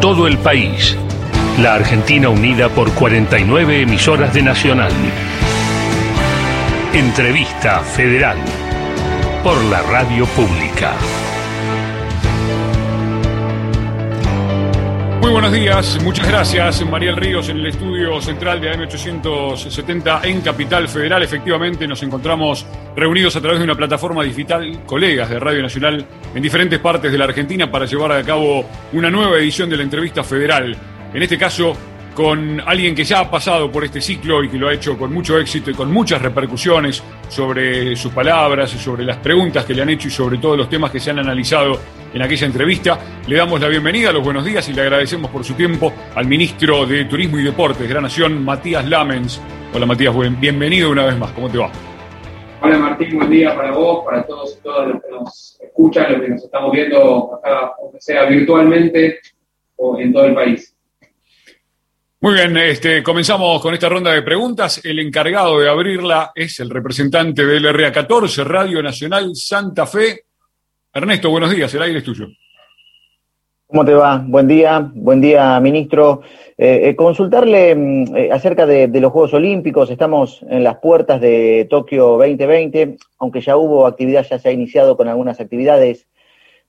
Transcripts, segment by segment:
todo el país. La Argentina unida por 49 emisoras de Nacional. Entrevista Federal por la Radio Pública. Muy buenos días, muchas gracias. Mariel Ríos en el estudio central de AM870 en Capital Federal. Efectivamente, nos encontramos reunidos a través de una plataforma digital, colegas de Radio Nacional en diferentes partes de la Argentina para llevar a cabo una nueva edición de la entrevista federal. En este caso, con alguien que ya ha pasado por este ciclo y que lo ha hecho con mucho éxito y con muchas repercusiones sobre sus palabras, sobre las preguntas que le han hecho y sobre todos los temas que se han analizado en aquella entrevista. Le damos la bienvenida, los buenos días y le agradecemos por su tiempo al ministro de Turismo y Deportes de la Nación, Matías Lamens. Hola Matías, bienvenido una vez más, ¿cómo te va? Hola Martín, buen día para vos, para todos y todas los que nos escuchan, los que nos estamos viendo acá, aunque sea virtualmente o en todo el país. Muy bien, este, comenzamos con esta ronda de preguntas. El encargado de abrirla es el representante del RA14, Radio Nacional Santa Fe. Ernesto, buenos días, el aire es tuyo. ¿Cómo te va? Buen día, buen día, ministro. Eh, eh, consultarle mm, eh, acerca de, los Juegos Olímpicos, estamos en las puertas de Tokio 2020, aunque ya hubo actividad, ya se ha iniciado con algunas actividades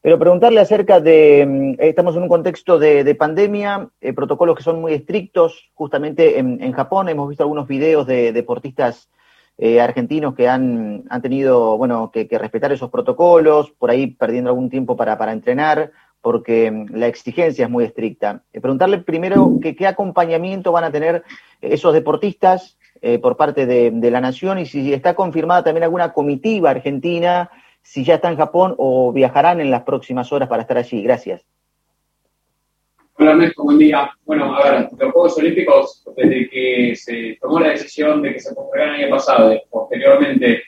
pero preguntarle acerca de, mm, estamos en un contexto de, pandemia, eh, protocolos que son muy estrictos, justamente en, Japón hemos visto algunos videos de deportistas eh, argentinos que han, han tenido, bueno, que, respetar esos protocolos, por ahí perdiendo algún tiempo para, para entrenar, porque mm, la exigencia es muy estricta. Eh, preguntarle primero que, qué acompañamiento van a tener esos deportistas por parte de la nación y si está confirmada también alguna comitiva argentina si ya está en Japón o viajarán en las próximas horas para estar allí. Gracias. Hola Ernesto, buen día. Bueno, a ver, los Juegos Olímpicos, desde que se tomó la decisión de que se jueguen el año pasado, posteriormente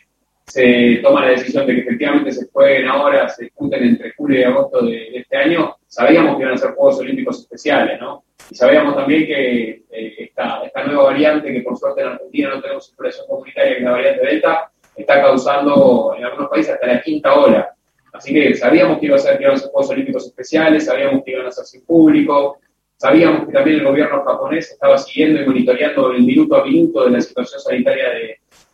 se toma la decisión de que efectivamente se jueguen ahora, se discuten entre julio y agosto de, este año, sabíamos que iban a ser Juegos Olímpicos especiales, ¿no? Y sabíamos también que eh, esta, esta, nueva variante, que por suerte en Argentina no tenemos circulación comunitaria, que es la variante Delta, está causando en algunos países hasta la quinta ola. Así que sabíamos que, iba a ser, que iban a Juegos Olímpicos especiales, sabíamos que iban a ser sin público, sabíamos que también el gobierno japonés estaba siguiendo y monitoreando el minuto a minuto de la situación sanitaria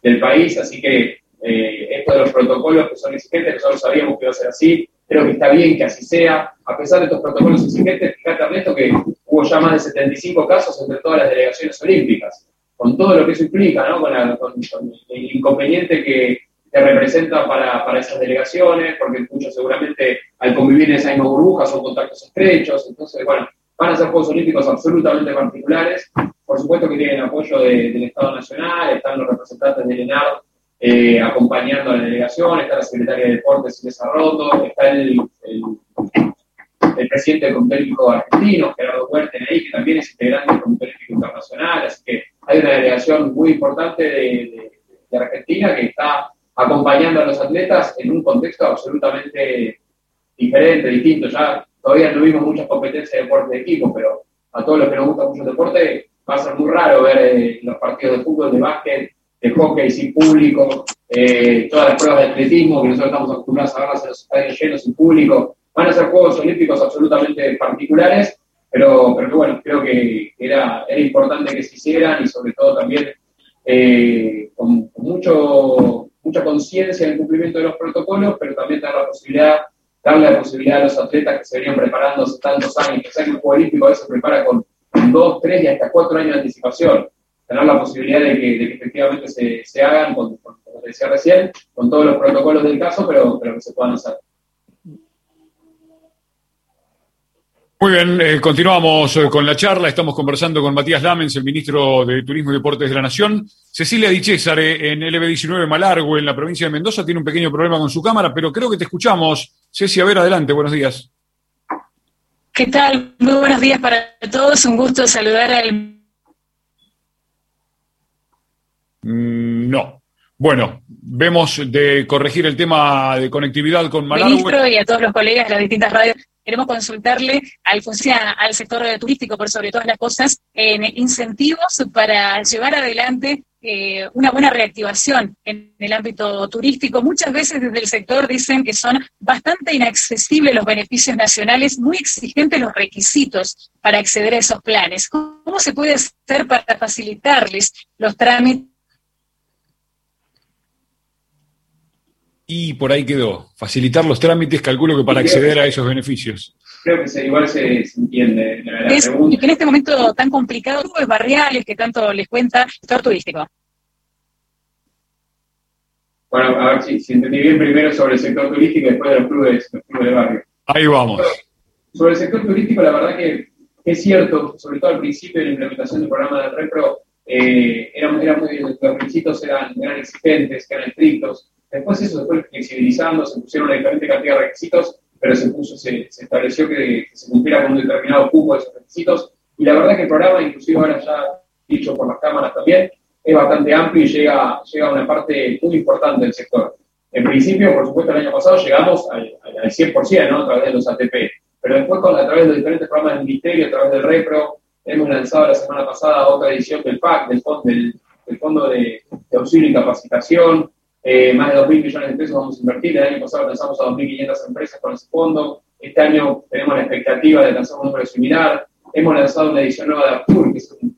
del país, así que eh, esto de los protocolos que son exigentes, nosotros sabíamos que iba a ser así, creo que está bien que así sea, a pesar de estos protocolos exigentes, fíjate Ernesto que hubo ya más de 75 casos entre todas las delegaciones olímpicas con todo lo que eso implica, ¿no? con, el inconveniente que, representa para, para, esas delegaciones, porque muchos seguramente al convivir en esa misma burbuja son contactos estrechos, entonces, bueno, van a ser Juegos Olímpicos absolutamente particulares, por supuesto que tienen apoyo del Estado Nacional, están los representantes del ENAR eh, acompañando a la delegación, está la Secretaria de Deportes y Desarrollo, está el, el, presidente del Comité Olímpico Argentino, Gerardo Huerten ahí, que también es integrante del Comité Olímpico Internacional, así que hay una delegación muy importante de, Argentina que está acompañando a los atletas en un contexto absolutamente diferente, distinto. Ya todavía no vimos muchas competencias de deporte de equipo, pero a todos los que nos gusta mucho el deporte va a ser muy raro ver eh, los partidos de fútbol, de básquet, de hockey sin público, eh, todas las pruebas de atletismo que nosotros estamos acostumbrados a verlas en los estadios llenos sin público. Van a ser Juegos Olímpicos absolutamente particulares pero, pero bueno, creo que era, era importante que se hicieran y sobre todo también eh, con, mucho, mucha conciencia en el cumplimiento de los protocolos, pero también dar la posibilidad, darle la posibilidad a los atletas que se venían preparando hace tantos años, que el Juego Olímpico a veces se prepara con dos, tres y hasta cuatro años de anticipación, tener la posibilidad de que, efectivamente se, se hagan, como te decía recién, con todos los protocolos del caso, pero, pero que se puedan hacer. Muy bien, eh, continuamos eh, con la charla. Estamos conversando con Matías Lamens, el ministro de Turismo y Deportes de la Nación. Cecilia Di Césare, en LB19 Malargo, en la provincia de Mendoza, tiene un pequeño problema con su cámara, pero creo que te escuchamos. Ceci, a ver, adelante, buenos días. ¿Qué tal? Muy buenos días para todos. Un gusto saludar al. Mm, no. Bueno, vemos de corregir el tema de conectividad con Malargo. Ministro y a todos los colegas de las distintas radios queremos consultarle al, al sector turístico, por sobre todas las cosas, en incentivos para llevar adelante eh, una buena reactivación en el ámbito turístico. Muchas veces desde el sector dicen que son bastante inaccesibles los beneficios nacionales, muy exigentes los requisitos para acceder a esos planes. ¿Cómo se puede hacer para facilitarles los trámites? Y por ahí quedó. Facilitar los trámites, calculo que para acceder a esos beneficios. Creo que igual se, entiende. y que en este momento tan complicado, clubes barriales que tanto les cuenta el sector turístico. Bueno, a ver si, si, entendí bien primero sobre el sector turístico y después de los clubes, los clubes de barrio. Ahí vamos. sobre el sector turístico, la verdad que, es cierto, sobre todo al principio de la implementación del programa del REPRO, eh, eran, muy, los requisitos eran, eran exigentes, eran estrictos. Después eso se fue flexibilizando, se pusieron una diferente cantidad de requisitos pero se, puso, se, estableció que, se cumpliera con un determinado cupo de esos requisitos. Y la verdad que el programa, inclusive ahora ya dicho por las cámaras también, es bastante amplio y llega, llega a una parte muy importante del sector. En principio, por supuesto, el año pasado llegamos al, 100%, ¿no? A través de los ATP. Pero después, a través de los diferentes programas del Ministerio, a través del REPRO, hemos lanzado la semana pasada otra edición del PAC, del, Fondo, del, Fondo de, de Auxilio y Capacitación, eh, más de 2.000 millones de pesos vamos a invertir. El año pasado lanzamos a 2.500 empresas con ese fondo. Este año tenemos la expectativa de lanzar un número similar. Hemos lanzado una edición nueva de APUR, que es un,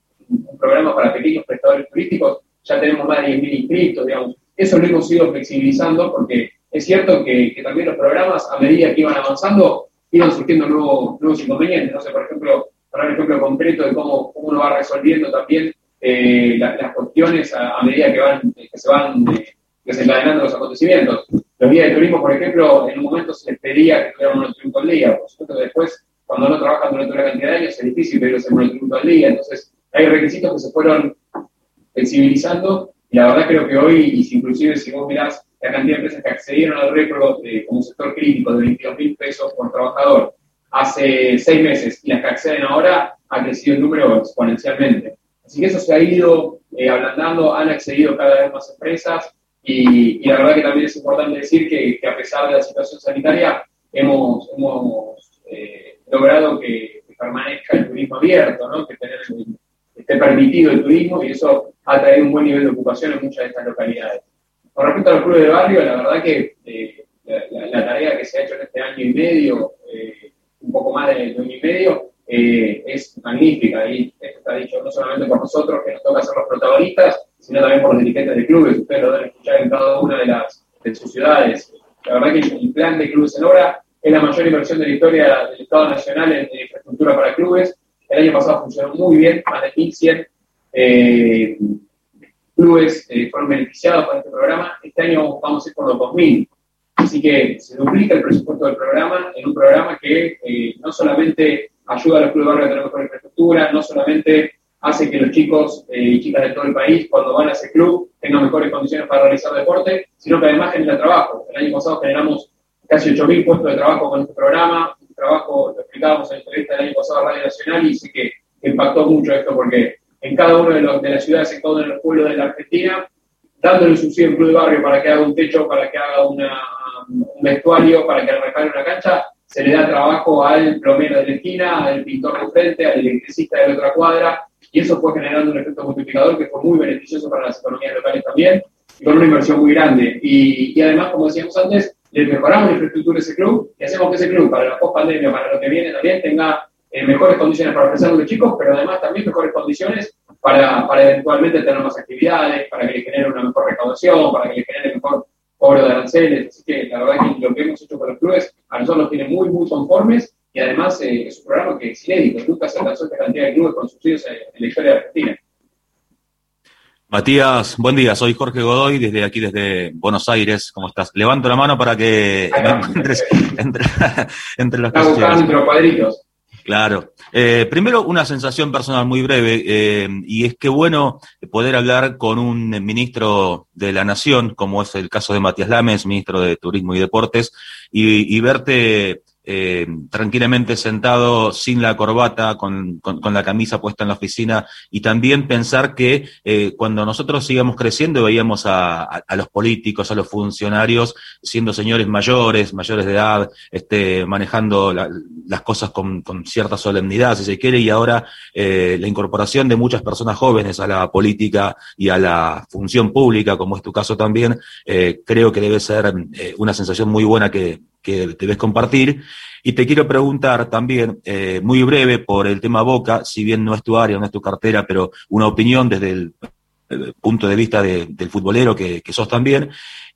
programa para pequeños prestadores turísticos. Ya tenemos más de 10.000 inscritos, digamos. Eso lo hemos ido flexibilizando porque es cierto que, también los programas, a medida que iban avanzando, iban surgiendo nuevos, inconvenientes. No sé, por ejemplo, para un ejemplo concreto de cómo, cómo uno va resolviendo también eh, las cuestiones a, medida que, van, que se van eh, desencadenando los acontecimientos. Los días de turismo, por ejemplo, en un momento se les pedía que tuvieran un monotributo al día, por supuesto que después, cuando no trabajan durante una cantidad de años, es difícil pedirles el monotributo al día, entonces hay requisitos que se fueron flexibilizando y la verdad creo que hoy, inclusive si vos mirás la cantidad de empresas que accedieron al récord eh, como sector crítico de 22 mil pesos por trabajador hace seis meses y las que acceden ahora, ha crecido el número exponencialmente. Así que eso se ha ido eh, ablandando, han accedido cada vez más empresas, y, la verdad que también es importante decir que, a pesar de la situación sanitaria, hemos, hemos eh, logrado que, permanezca el turismo abierto, ¿no? que, tener, esté permitido el turismo y eso ha traído un buen nivel de ocupación en muchas de estas localidades. Con respecto a los clubes de barrio, la verdad que eh, la, tarea que se ha hecho en este año y medio, eh, un poco más de, año y medio, es magnífica y esto está dicho no solamente por nosotros, que nos toca ser los protagonistas, sino también por los dirigentes de clubes. Ustedes lo deben escuchar en cada una de, las, de sus ciudades. La verdad que el plan de clubes en obra es la mayor inversión de la historia del Estado Nacional en, infraestructura para clubes. El año pasado funcionó muy bien, más de 1.100 eh, clubes eh, fueron beneficiados por este programa. Este año vamos a ir por los 2.000. Así que se duplica el presupuesto del programa en un programa que eh, no solamente ayuda a los clubes barrios a tener mejor infraestructura, no solamente hace que los chicos eh, y chicas de todo el país, cuando van a ese club, tengan mejores condiciones para realizar deporte, sino que además genera trabajo. El año pasado generamos casi 8.000 puestos de trabajo con este programa, un trabajo, lo explicábamos en la entrevista del año pasado a Radio Nacional y sí que impactó mucho esto porque en cada uno de, de las ciudades, en cada uno de los pueblos de la Argentina, dándole un subsidio a un club de barrio para que haga un techo, para que haga una, un vestuario, para que repare una cancha, se le da trabajo al plomero de la esquina, al pintor de frente, al electricista de la otra cuadra, y eso fue generando un efecto multiplicador que fue muy beneficioso para las economías locales también, y con una inversión muy grande. Y, y además, como decíamos antes, le mejoramos la infraestructura de ese club y hacemos que ese club, para la post-pandemia, para lo que viene también, tenga eh, mejores condiciones para ofrecer a los chicos, pero además también mejores condiciones para, para eventualmente tener más actividades, para que le genere una mejor recaudación, para que le genere mejor cobro de aranceles. Así que la verdad que lo que hemos hecho con los clubes a nosotros nos tiene muy, muy conformes y además eh, es un programa que es inédito, nunca se alcanzó esta cantidad de clubes con subsidios en, la historia de Argentina. Matías, buen día, soy Jorge Godoy, desde aquí, desde Buenos Aires, ¿cómo estás? Levanto la mano para que encuentres entre, entre los entre los cuadritos. Claro. Eh, primero, una sensación personal muy breve, eh, y es que bueno poder hablar con un ministro de la Nación, como es el caso de Matías Lames, ministro de Turismo y Deportes, y, y verte eh, tranquilamente sentado sin la corbata, con, con, la camisa puesta en la oficina, y también pensar que eh, cuando nosotros íbamos creciendo veíamos a, a, los políticos, a los funcionarios, siendo señores mayores, mayores de edad, este, manejando las cosas con, con, cierta solemnidad, si se quiere, y ahora eh, la incorporación de muchas personas jóvenes a la política y a la función pública, como es tu caso también, creo que debe ser una sensación muy buena que, que debes compartir. Y te quiero preguntar también, eh, muy breve, por el tema Boca, si bien no es tu área, no es tu cartera, pero una opinión desde el, punto de vista del futbolero que, que sos también.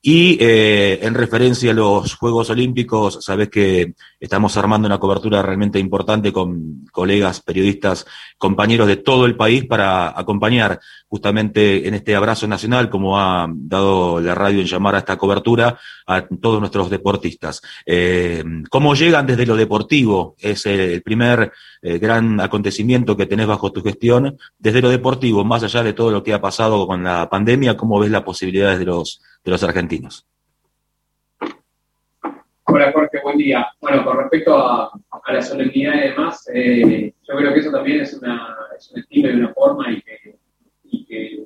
Y eh, en referencia a los Juegos Olímpicos, sabes que estamos armando una cobertura realmente importante con colegas, periodistas, compañeros de todo el país para acompañar justamente en este abrazo nacional, como ha dado la radio en llamar a esta cobertura, a todos nuestros deportistas. Eh, ¿Cómo llegan desde lo deportivo? Es el primer eh, gran acontecimiento que tenés bajo tu gestión. Desde lo deportivo, más allá de todo lo que ha pasado con la pandemia, ¿cómo ves las posibilidades de los de los argentinos. Hola Jorge, buen día. Bueno, con respecto a, la solemnidad y demás, eh, yo creo que eso también es, una, es un estilo y una forma y que, y que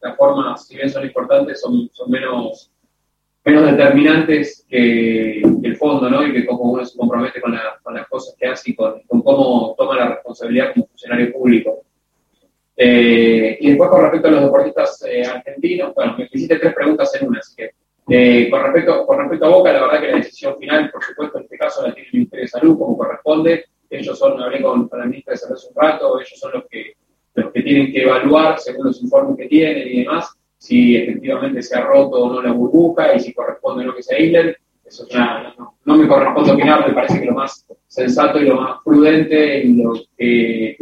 las formas, si bien son importantes, son, son menos, menos determinantes que, el fondo, ¿no? Y que como uno se compromete con, con las cosas que hace y con, con, cómo toma la responsabilidad como funcionario público. Eh, y después con respecto a los deportistas eh, argentinos, bueno, me hiciste tres preguntas en una, así que eh, con, respecto, con respecto a Boca, la verdad que la decisión final, por supuesto, en este caso la tiene el Ministerio de Salud, como corresponde. Ellos son, hablé con, la ministra de Salud hace un rato, ellos son los que, los que tienen que evaluar, según los informes que tienen y demás, si efectivamente se ha roto o no la burbuja y si corresponde o no que se aíslen. Eso ya no, no, me corresponde opinar, me parece que lo más sensato y lo más prudente y lo que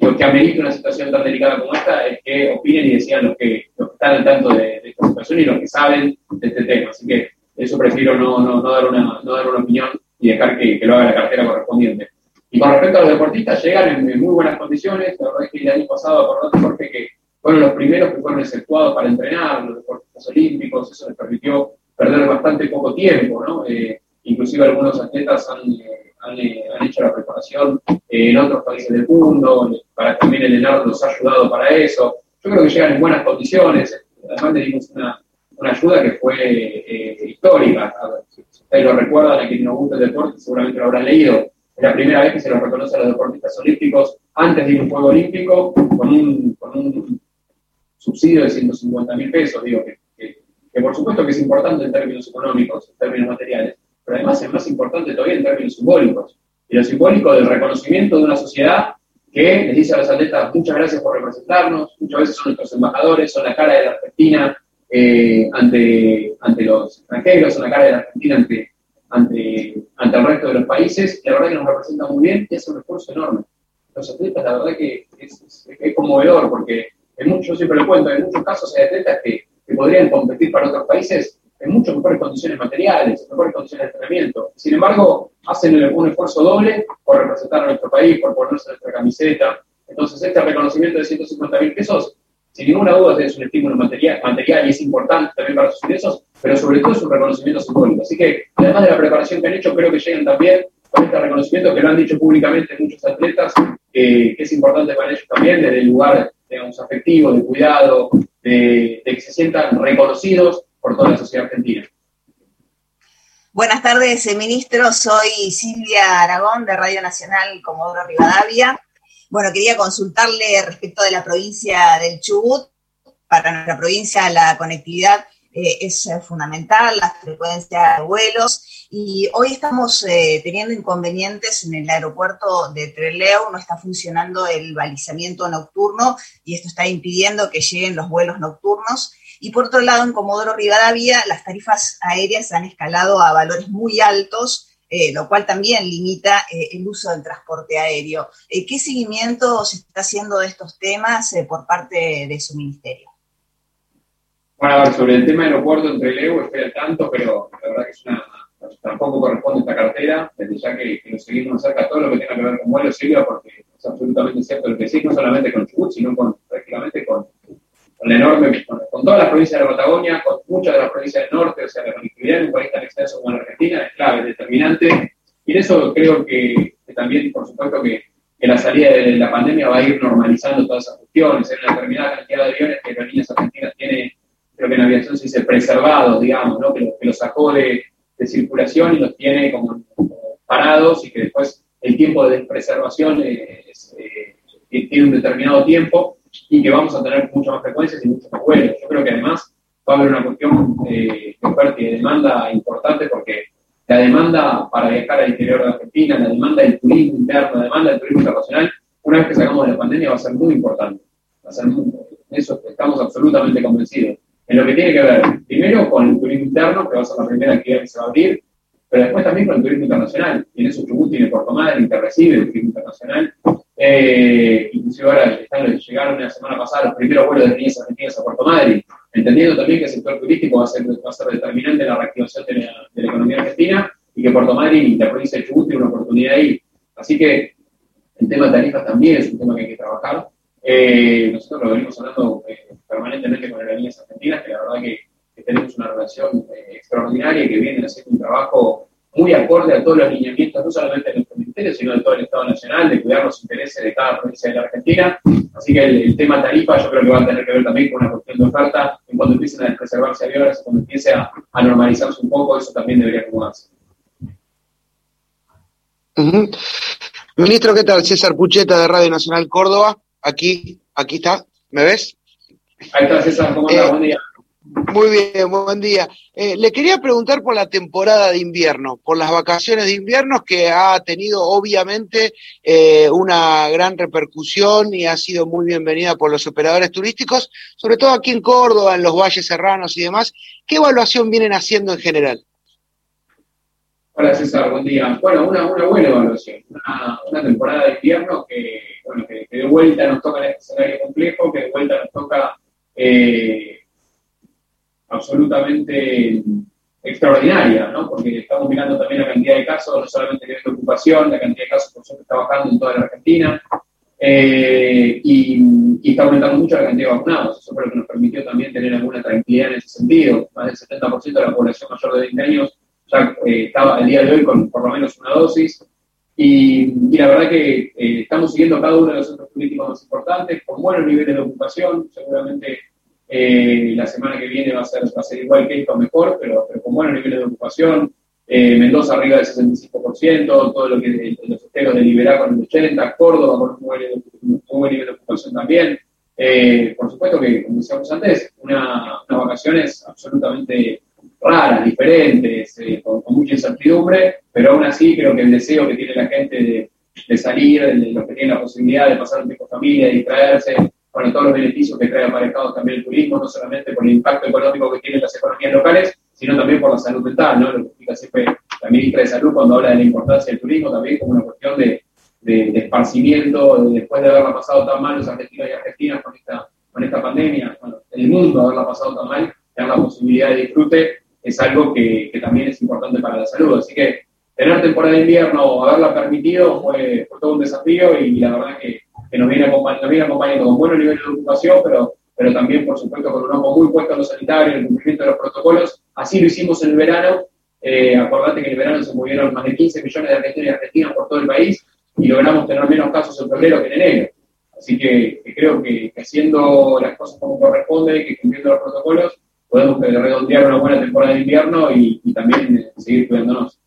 lo que amerita una situación tan delicada como esta es que opinen y decían los que, los que están al tanto de, esta situación y los que saben de este tema. Así que eso prefiero no, no, dar, una, no dar una opinión y dejar que, lo haga la cartera correspondiente. Y con respecto a los deportistas, llegan en, muy buenas condiciones. La verdad es que el año pasado, acordate, Jorge, que fueron los primeros que fueron exceptuados para entrenar, los deportistas olímpicos, eso les permitió perder bastante poco tiempo, ¿no? Eh, inclusive algunos atletas han, eh, han, hecho la preparación eh, en otros países del mundo, para, también el ENAR los ha ayudado para eso. Yo creo que llegan en buenas condiciones, además le dimos una, una ayuda que fue eh, histórica. si ustedes lo recuerdan, a quien nos gusta el deporte, seguramente lo habrán leído. Es la primera vez que se los reconoce a los deportistas olímpicos antes de un juego olímpico con un, subsidio de 150 mil pesos. Digo que, que por supuesto que es importante en términos económicos, en términos materiales, pero además es más importante todavía en términos simbólicos. Y lo simbólico del reconocimiento de una sociedad que les dice a los atletas muchas gracias por representarnos, muchas veces son nuestros embajadores, son la cara de la Argentina eh, ante, ante los extranjeros, son la cara de la Argentina ante, ante, ante el resto de los países, la verdad que nos representan muy bien y es un esfuerzo enorme. Los atletas, la verdad que es, es, conmovedor, porque en muchos, yo siempre lo cuento, en muchos casos hay atletas que, que podrían competir para otros países en mucho mejores condiciones materiales, en mejores condiciones de entrenamiento. Sin embargo, hacen un esfuerzo doble por representar a nuestro país, por ponerse nuestra camiseta. Entonces, este reconocimiento de 150 mil pesos, sin ninguna duda, es un estímulo material, y es importante también para sus ingresos, pero sobre todo es un reconocimiento simbólico. Así que, además de la preparación que han hecho, creo que llegan también con este reconocimiento que lo han dicho públicamente muchos atletas, que es importante para ellos también, desde el lugar, digamos, afectivo, de cuidado, de que se sientan reconocidos por toda la sociedad argentina. Buenas tardes, eh, ministro. Soy Silvia Aragón de Radio Nacional Comodoro Rivadavia. Bueno, quería consultarle respecto de la provincia del Chubut. Para nuestra provincia la conectividad eh, es eh, fundamental, la frecuencia de vuelos. Y hoy estamos teniendo inconvenientes en el aeropuerto de Trelew, no está funcionando el balizamiento nocturno y esto está impidiendo que lleguen los vuelos nocturnos. Y por otro lado, en Comodoro Rivadavia, las tarifas aéreas han escalado a valores muy altos, eh, lo cual también limita eh, el uso del transporte aéreo. Eh, ¿Qué seguimiento se está haciendo de estos temas por parte de su ministerio? Bueno, a ver, sobre el tema del aeropuerto entre Leo estoy al tanto, pero la verdad que es una, tampoco corresponde a esta cartera, desde ya que, lo seguimos cerca todo lo que tenga que ver con vuelos, Silvia, porque es absolutamente cierto lo que sí, no solamente con Chubut, sino con, prácticamente con con la enorme, con, todas las provincias de la Patagonia, con muchas de las provincias del norte, o sea, la conectividad en un país tan extenso como la Argentina es clave, es determinante, y en eso creo que, también, por supuesto, que, que, la salida de la pandemia va a ir normalizando todas esas cuestiones, hay una determinada cantidad de aviones que las líneas argentinas tienen, creo que en aviación se dice preservados, digamos, ¿no? que, los que sacó de, de, circulación y los tiene como, parados y que después el tiempo de preservación es, eh, tiene un determinado tiempo y que vamos a tener muchas más frecuencias y muchos más vuelos. Yo creo que además va a haber una cuestión eh, de oferta y de demanda importante porque la demanda para viajar al interior de Argentina, la demanda del turismo interno, la demanda del turismo internacional, una vez que salgamos de la pandemia va a ser muy importante. Va a ser muy, eso estamos absolutamente convencidos. En lo que tiene que ver, primero, con el turismo interno, que va a ser la primera actividad que se va a abrir, pero después también con el turismo internacional. Tiene su Chubut, tiene Puerto Madryn, que recibe el turismo internacional. Eh, inclusive ahora llegaron la semana pasada los primeros vuelos de líneas argentinas a Puerto Madryn, entendiendo también que el sector turístico va a ser, va a ser determinante en la reactivación de la, economía argentina y que Puerto Madryn y la provincia de Chubut tiene una oportunidad ahí. Así que el tema de tarifas también es un tema que hay que trabajar. Eh, nosotros lo venimos hablando eh, permanentemente con líneas argentinas, que la verdad que, tenemos una relación extraordinaria y que vienen haciendo un trabajo muy acorde a todos los lineamientos, no solamente de nuestro sino de todo el Estado Nacional, de cuidar los intereses de cada provincia de la Argentina. Así que el, tema tarifa yo creo que va a tener que ver también con una cuestión de oferta, en cuando empiecen a preservarse aviones, cuando empiece a, normalizarse un poco, eso también debería acomodarse. Ministro, ¿qué tal? César Pucheta de Radio Nacional Córdoba, aquí, aquí está, ¿me ves? Ahí está César, ¿cómo? Eh, Buen día. Muy bien, buen día. Eh, le quería preguntar por la temporada de invierno, por las vacaciones de invierno que ha tenido obviamente eh, una gran repercusión y ha sido muy bienvenida por los operadores turísticos, sobre todo aquí en Córdoba, en los valles serranos y demás. ¿Qué evaluación vienen haciendo en general? Hola César, buen día. Bueno, una, buena evaluación, una, temporada de invierno que, de vuelta nos toca en este escenario complejo, que de vuelta nos toca... Eh, absolutamente extraordinaria, ¿no? porque estamos mirando también la cantidad de casos, no solamente de ocupación, la cantidad de casos por suerte está bajando en toda la Argentina, eh, y, está aumentando mucho la cantidad de vacunados. Eso fue lo que nos permitió también tener alguna tranquilidad en ese sentido. Más del 70% de la población mayor de 20 años ya eh, estaba el día de hoy con por lo menos una dosis. Y, la verdad que eh, estamos siguiendo cada uno de los centros políticos más importantes, con buenos niveles de ocupación, seguramente eh, la semana que viene va a ser, va a ser igual que esto, mejor, pero, pero con buenos niveles de ocupación. Eh, Mendoza arriba del 65%, todo lo que los esteros de Liberá con el 80%, Córdoba con un buen, nivel de ocupación también. Eh, por supuesto que, como decíamos antes, una, unas vacaciones absolutamente raras, diferentes, con, mucha incertidumbre, pero aún así creo que el deseo que tiene la gente de, de salir, de los que tienen la posibilidad de pasar un tiempo con familia, de distraerse, bueno, todos los beneficios que trae aparejado también el turismo, no solamente por el impacto económico que tienen las economías locales, sino también por la salud mental, ¿no? Lo que explica siempre la ministra de Salud cuando habla de la importancia del turismo, también como una cuestión de, de, esparcimiento, después de haberla pasado tan mal los argentinos y argentinas con esta, con esta pandemia, bueno, el mundo haberla pasado tan mal, tener la posibilidad de disfrute es algo que, que también es importante para la salud. Así que tener temporada de invierno, haberla permitido, fue, fue todo un desafío y la verdad que que nos viene, acompañando, con buenos niveles de ocupación, pero, pero también, por supuesto, con un ojo muy puesto en lo sanitario, en el cumplimiento de los protocolos. Así lo hicimos en el verano. Eh, acordate que en el verano se movieron más de 15 millones de argentinos y argentinas por todo el país y logramos tener menos casos en febrero que en enero. Así que, creo que, haciendo las cosas como corresponde, que cumpliendo los protocolos, podemos redondear una buena temporada de invierno y, y también eh, seguir cuidándonos.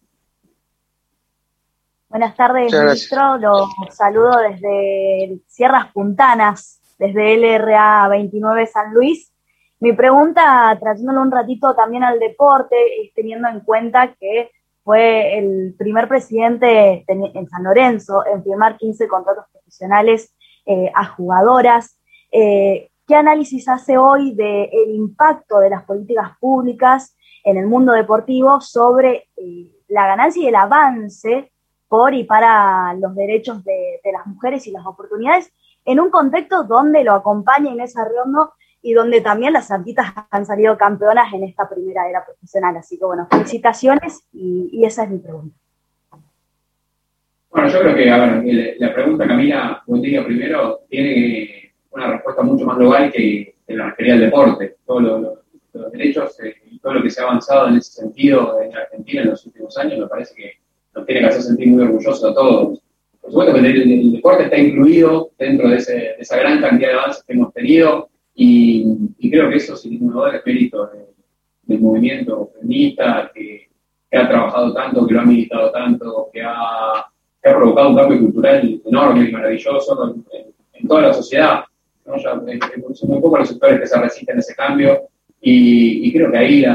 Buenas tardes, ministro. Lo saludo desde Sierras Puntanas, desde LRA 29 San Luis. Mi pregunta, trayéndolo un ratito también al deporte, es teniendo en cuenta que fue el primer presidente en San Lorenzo en firmar 15 contratos profesionales eh, a jugadoras. Eh, ¿Qué análisis hace hoy del impacto de las políticas públicas en el mundo deportivo sobre eh, la ganancia y el avance por y para los derechos de, las mujeres y las oportunidades, en un contexto donde lo acompaña Inés Arreondo y donde también las santitas han salido campeonas en esta primera era profesional. Así que bueno, felicitaciones y, esa es mi pregunta. Bueno, yo creo que, a ver, la pregunta, Camila, buen día primero, tiene una respuesta mucho más global que, la Arquería del Deporte. Todos los derechos eh, y todo lo que se ha avanzado en ese sentido en Argentina en los últimos años me parece que nos tiene que hacer sentir muy orgullosos a todos. Por supuesto que el, deporte está incluido dentro de, esa gran cantidad de avances que hemos tenido y, creo que eso sin ningún duda es mérito del movimiento feminista que, ha trabajado tanto, que lo ha militado tanto, que ha, provocado un cambio cultural enorme y maravilloso en, toda la sociedad. son muy pocos los sectores que se resisten a ese cambio y, creo que ahí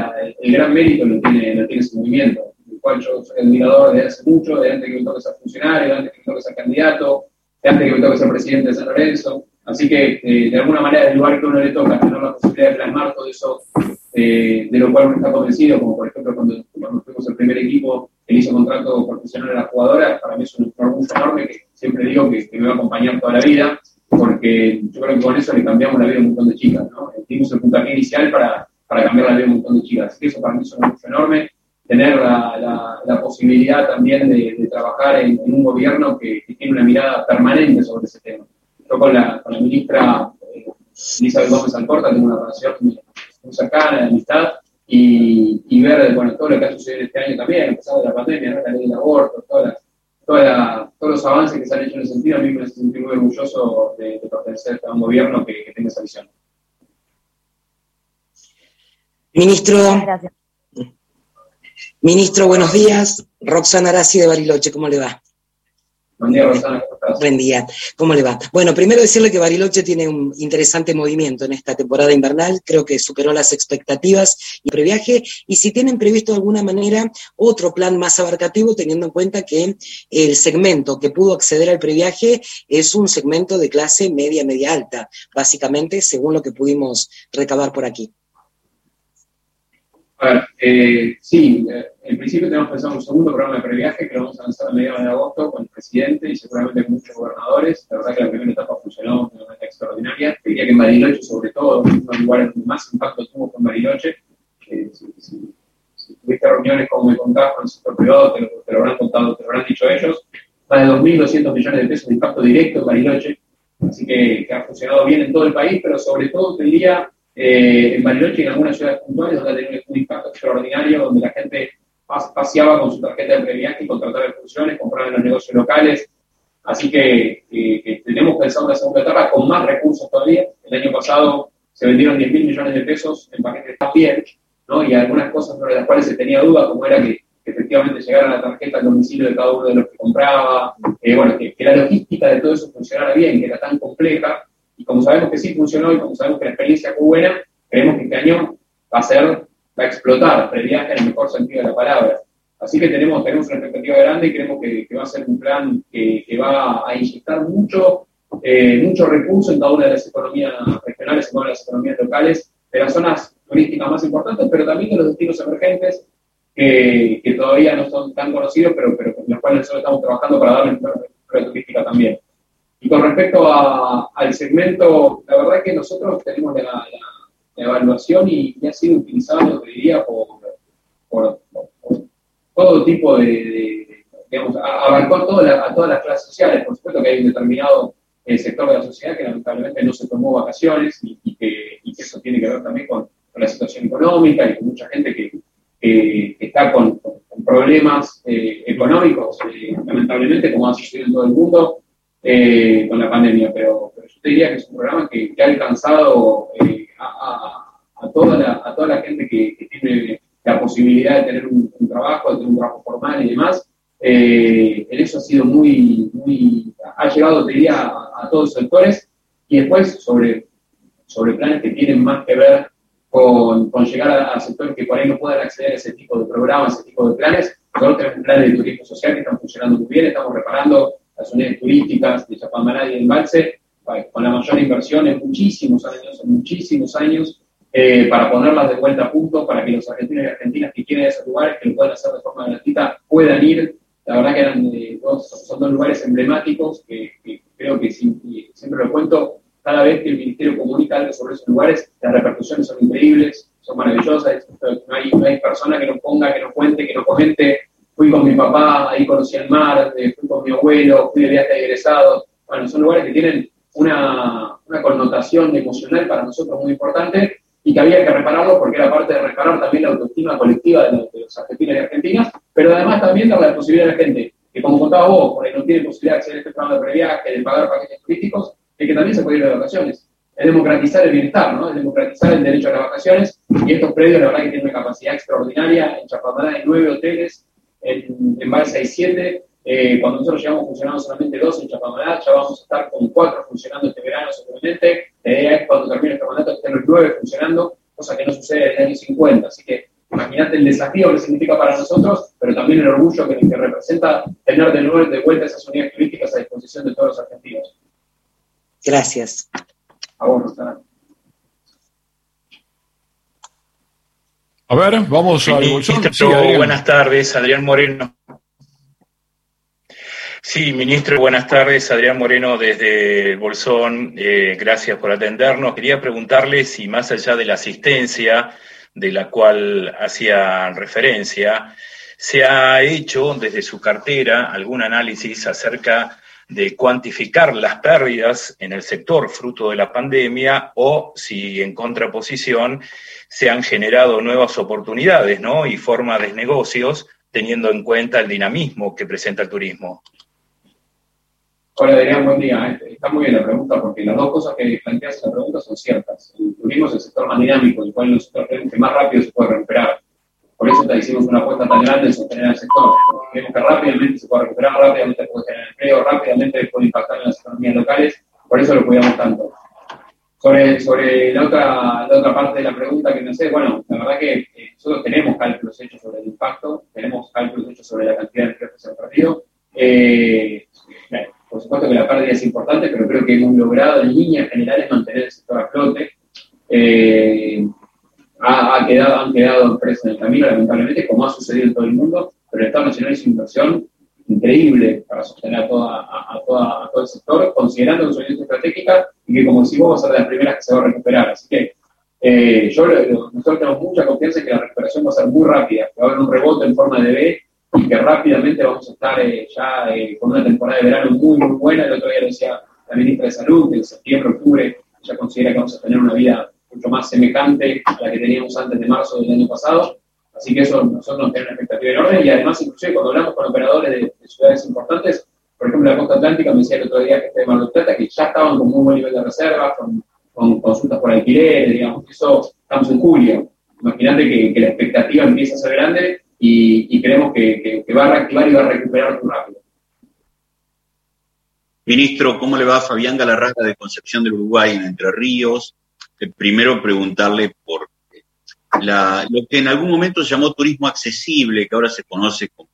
el, gran mérito lo tiene, lo tiene ese movimiento, el cual yo soy admirador desde hace mucho, de antes que me toque ser funcionario, de antes que me toque ser candidato, de antes que me toque ser presidente de San Lorenzo. Así que, eh, de alguna manera, el lugar que uno le toca, tener la posibilidad de plasmar todo eso eh, de lo cual uno está convencido, como por ejemplo cuando, fuimos el primer equipo que hizo contrato profesional a la jugadora, para mí es un orgullo enorme que siempre digo que, me va a acompañar toda la vida, porque yo creo que con eso le cambiamos la vida a un montón de chicas. ¿no? Dimos el puntapié inicial para, para cambiar la vida a un montón de chicas. Así que eso para mí es un orgullo enorme tener la, la, posibilidad también de, trabajar en, un gobierno que, tiene una mirada permanente sobre ese tema. Yo con la, con la ministra eh, Elizabeth Gómez Alcorta tengo una relación muy cercana, de amistad, y, y, ver bueno, todo lo que ha sucedido este año también, a pesar de la pandemia, ¿no? la ley del aborto, todas toda todos los avances que se han hecho en ese sentido, a mí me siento muy orgulloso de, pertenecer a un gobierno que, que tenga esa visión. Ministro, Ministro, buenos días. Roxana Arasi de Bariloche, ¿cómo le va? Buen día, Rosana, ¿cómo estás? Buen día, ¿cómo le va? Bueno, primero decirle que Bariloche tiene un interesante movimiento en esta temporada invernal, creo que superó las expectativas y previaje, y si tienen previsto de alguna manera otro plan más abarcativo, teniendo en cuenta que el segmento que pudo acceder al previaje es un segmento de clase media, media alta, básicamente, según lo que pudimos recabar por aquí. A ver, eh, sí, eh, en principio tenemos pensado un segundo programa de previaje que lo vamos a lanzar a mediados de agosto con el presidente y seguramente muchos gobernadores. La verdad que la primera etapa funcionó de manera extraordinaria. Diría que en Bariloche, sobre todo, uno de los lugares donde más impacto tuvo con Bariloche. si, tuviste reuniones, como me contás, con el sector privado, te lo, habrán contado, te lo habrán dicho ellos. Más de 2.200 millones de pesos de impacto directo en Bariloche. Así que, que ha funcionado bien en todo el país, pero sobre todo te diría eh, en Bariloche y en algunas ciudades puntuales donde ha tenido un impacto extraordinario, donde la gente paseaba con su tarjeta de previaje y contrataba funciones, compraba en los negocios locales. Así que, tenemos pensado una segunda etapa con más recursos todavía. El año pasado se vendieron 10 mil millones de pesos en paquetes también, ¿no? y algunas cosas sobre las cuales se tenía duda, como era que, efectivamente llegara la tarjeta al domicilio de cada uno de los que compraba, eh, bueno, que, que la logística de todo eso funcionara bien, que era tan compleja, y como sabemos que sí funcionó y como sabemos que la experiencia fue buena, creemos que este año va a ser, va a explotar previaje en el mejor sentido de la palabra. Así que tenemos, tenemos una expectativa grande y creemos que, va a ser un plan que, va a inyectar mucho, eh, mucho recurso en cada una de las economías regionales, en todas las economías locales, de las zonas turísticas más importantes, pero también de los destinos emergentes que, todavía no son tan conocidos, pero, pero con los cuales nosotros estamos trabajando para darle una turística también. Y con respecto al segmento, la verdad es que nosotros tenemos la, evaluación y, ha sido utilizado, diría, por, todo tipo de, digamos, abarcó a, todas las clases sociales. Por supuesto que hay un determinado eh, sector de la sociedad que lamentablemente no se tomó vacaciones y, que, eso tiene que ver también con, la situación económica y con mucha gente que, está con, problemas eh, económicos, eh, lamentablemente, como ha sucedido en todo el mundo, eh, con la pandemia, pero, yo te diría que es un programa que, ha alcanzado eh, a, toda la, a toda la gente que, tiene la posibilidad de tener un, trabajo, de tener un trabajo formal y demás. Eh, en eso ha sido muy, muy, ha llegado, te diría, a, todos los sectores. Y después, sobre, sobre planes que tienen más que ver con, con llegar a, sectores que por ahí no puedan acceder a ese tipo de programas, ese tipo de planes, nosotros tenemos planes de turismo social que están funcionando muy bien, estamos reparando las unidades turísticas de Chapamaná y Embalse, con la mayor inversión en muchísimos años, en muchísimos años, eh, para ponerlas de vuelta a punto, para que los argentinos y argentinas que quieren esos lugares, que lo puedan hacer de forma gratuita, puedan ir. La verdad que eran eh, son dos lugares emblemáticos que, creo que siempre lo cuento, cada vez que el Ministerio comunica algo sobre esos lugares, las repercusiones son increíbles, son maravillosas, no hay, no hay persona que no ponga, que no cuente, que no comente fui con mi papá, ahí conocí el mar, eh, fui con mi abuelo, fui de viaje de egresados. Bueno, son lugares que tienen una, una connotación emocional para nosotros muy importante y que había que repararlo porque era parte de reparar también la autoestima colectiva de los, argentinos y argentinas, pero además también darle la posibilidad a la gente que, como contaba vos, por ahí no tiene posibilidad de hacer este programa de previaje, de pagar paquetes turísticos, de que también se puede ir de vacaciones. Es democratizar el bienestar, ¿no? Es democratizar el derecho a las vacaciones y estos predios, la verdad, que tienen una capacidad extraordinaria. En Chapamalá hay nueve hoteles, en, en Balsa hay siete, eh, cuando nosotros llevamos funcionando solamente dos en Chapamalá, ya vamos a estar con cuatro funcionando este verano seguramente. La idea es cuando termine este mandato que estén los nueve funcionando, cosa que no sucede en el año 50. Así que imagínate el desafío que significa para nosotros, pero también el orgullo que, que representa tener de nuevo de vuelta esas unidades turísticas a disposición de todos los argentinos. Gracias. A vos, Rosana. A ver, vamos al bolsón. Sí, buenas tardes, Adrián Moreno. Sí, ministro, buenas tardes. Adrián Moreno desde el Bolsón. Eh, gracias por atendernos. Quería preguntarle si más allá de la asistencia de la cual hacía referencia, se ha hecho desde su cartera algún análisis acerca de cuantificar las pérdidas en el sector fruto de la pandemia o si en contraposición se han generado nuevas oportunidades ¿no? y formas de negocios teniendo en cuenta el dinamismo que presenta el turismo. Hola Adrián, buen día. Está muy bien la pregunta porque las dos cosas que planteas en la pregunta son ciertas. El turismo es el sector más dinámico, el cual nosotros creemos que más rápido se puede recuperar. Por eso te hicimos una apuesta tan grande en sostener el sector. Porque creemos que rápidamente se puede recuperar, rápidamente puede generar empleo, rápidamente puede impactar en las economías locales. Por eso lo cuidamos tanto. Sobre, sobre la, otra, la otra parte de la pregunta que me sé, bueno, la verdad que eh, nosotros tenemos cálculos hechos sobre el impacto, tenemos cálculos hechos sobre la cantidad de empleo que se ha perdido. Eh, por supuesto que la pérdida es importante, pero creo que hemos logrado en líneas generales mantener el sector a flote. Eh, ha, quedado, han quedado empresas en el camino, lamentablemente, como ha sucedido en todo el mundo, pero el Estado Nacional hizo inversión increíble para sostener a, toda, a, toda, a todo el sector, considerando que industria estratégica y que, como decimos, va a ser de las primeras que se va a recuperar. Así que eh, yo, nosotros tenemos mucha confianza en que la recuperación va a ser muy rápida, que va a haber un rebote en forma de B y que rápidamente vamos a estar eh, ya eh, con una temporada de verano muy, muy buena. El otro día lo decía la ministra de Salud, que en septiembre, octubre ya considera que vamos a tener una vida mucho más semejante a la que teníamos antes de marzo del año pasado. Así que eso nosotros nos tiene una expectativa enorme y además inclusive cuando hablamos con operadores de, ciudades importantes, por ejemplo la costa atlántica me decía el otro día que está de Mar del Plata, que ya estaban con muy buen nivel de reservas, con, con consultas por alquiler, digamos, eso estamos en julio. Imagínate que, que la expectativa empieza a ser grande y, creemos que, va a reactivar y va a recuperar muy rápido. Ministro, ¿cómo le va a Fabián Galarraga de Concepción del Uruguay en Entre Ríos? Eh, primero preguntarle por la, lo que en algún momento se llamó turismo accesible, que ahora se conoce como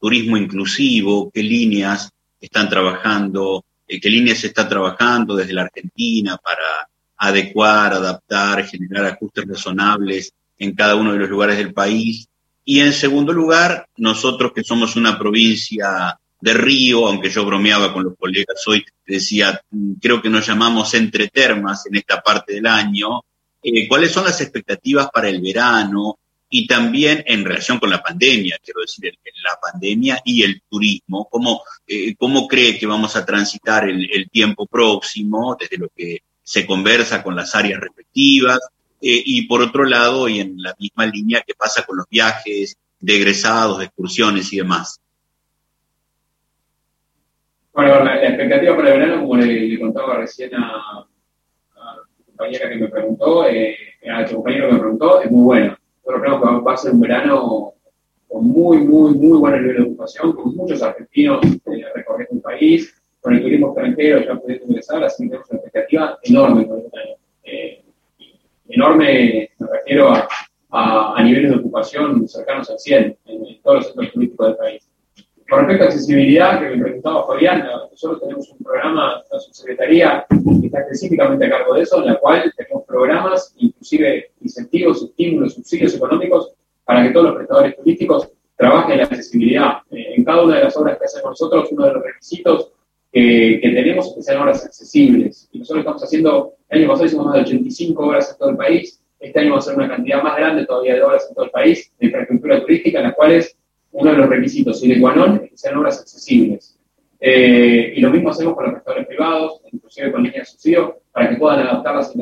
turismo inclusivo, qué líneas están trabajando, eh, qué líneas se está trabajando desde la Argentina para adecuar, adaptar, generar ajustes razonables en cada uno de los lugares del país. Y en segundo lugar, nosotros que somos una provincia de río, aunque yo bromeaba con los colegas hoy, decía, creo que nos llamamos entre termas en esta parte del año, eh, ¿cuáles son las expectativas para el verano? Y también en relación con la pandemia, quiero decir, la pandemia y el turismo, ¿cómo, eh, cómo cree que vamos a transitar el, el tiempo próximo desde lo que se conversa con las áreas respectivas? Eh, y por otro lado, y en la misma línea que pasa con los viajes de egresados, de excursiones y demás. Bueno, la, expectativa para el verano, como le, contaba recién a, la compañera que me preguntó, eh, a tu compañero que me preguntó, es muy buena. Nosotros creo que va a ser un verano con muy, muy, muy buen nivel de ocupación, con muchos argentinos eh, recorriendo el país, con el turismo extranjero ya pudiendo ingresar, así que tenemos una expectativa enorme el verano. Eh, enorme, me refiero a, a, niveles de ocupación cercanos al 100 en, todos los sectores turísticos del país. Con respecto a accesibilidad, que me preguntaba Fabián, nosotros tenemos un programa, la subsecretaría, que está específicamente a cargo de eso, en la cual tenemos programas, inclusive incentivos, estímulos, subsidios económicos para que todos los prestadores turísticos trabajen en la accesibilidad. Eh, en cada una de las obras que hacemos nosotros, uno de los requisitos que, tenemos que sean horas accesibles. Y nosotros estamos haciendo, el año pasado hicimos más de 85 horas en todo el país, este año va a ser una cantidad más grande todavía de horas en todo el país de infraestructura turística, en las cuales uno de los requisitos sine qua non es que sean horas accesibles. Eh, y lo mismo hacemos con los restaurantes privados, inclusive con líneas de subsidio, para que puedan adaptar las,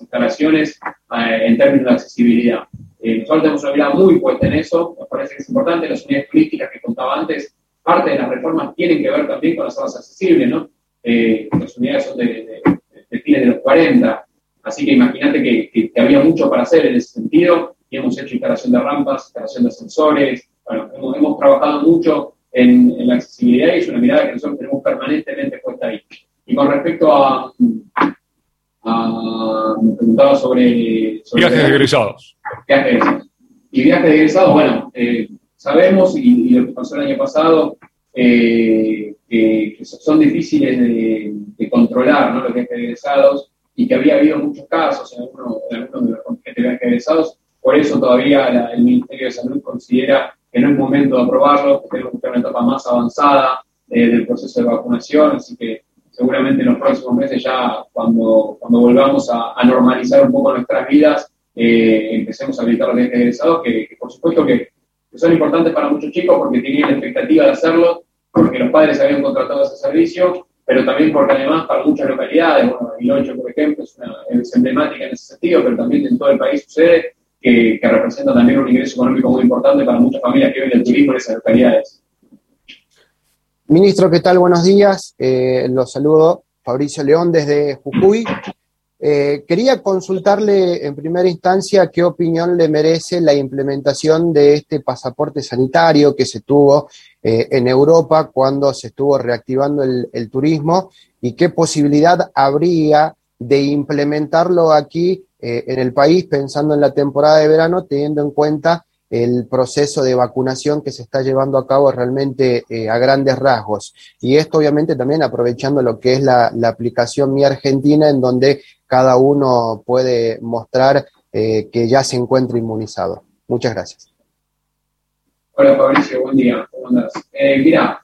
instalaciones eh, en términos de accesibilidad. Eh, nosotros tenemos una mirada muy puesta en eso, nos parece que es importante. Las unidades turísticas que contaba antes, parte de las reformas tienen que ver también con las zonas accesibles, ¿no? las unidades son de, fines de los 40, así que imagínate que, había mucho para hacer en ese sentido, y hemos hecho instalación de rampas, instalación de sensores, bueno, hemos trabajado mucho en, la accesibilidad y es una mirada que nosotros tenemos permanentemente puesta ahí. Y con respecto a, me preguntaba sobre, viajes de egresados. Viajes Y viajes de egresados, bueno, eh, sabemos, y, lo que pasó el año pasado, eh, que, son difíciles de, controlar, ¿no? Los viajes de egresados, y que había habido muchos casos en algunos, de los viajes de egresados, por eso todavía el Ministerio de Salud considera que no es momento de aprobarlo, que tenemos que estar en una etapa más avanzada eh, del proceso de vacunación, así que seguramente en los próximos meses ya cuando, cuando volvamos a, normalizar un poco nuestras vidas, eh, empecemos a habilitar los viajes egresados, que, que, por supuesto que, son importantes para muchos chicos porque tenían la expectativa de hacerlo, porque los padres habían contratado ese servicio, pero también porque además para muchas localidades, bueno, Bariloche por ejemplo es, una, es emblemática en ese sentido, pero también en todo el país sucede, que, representa también un ingreso económico muy importante para muchas familias que viven el turismo en esas localidades. Ministro, ¿qué tal? Buenos días. Eh, los saludo, Fabricio León desde Jujuy. Eh, quería consultarle en primera instancia qué opinión le merece la implementación de este pasaporte sanitario que se tuvo eh, en Europa cuando se estuvo reactivando el, turismo y qué posibilidad habría de implementarlo aquí eh, en el país pensando en la temporada de verano, teniendo en cuenta el proceso de vacunación que se está llevando a cabo realmente eh, a grandes rasgos. Y esto obviamente también aprovechando lo que es la, aplicación Mi Argentina, en donde cada uno puede mostrar eh, que ya se encuentra inmunizado. Muchas gracias. Hola Fabricio, buen día. ¿Cómo andás? mira,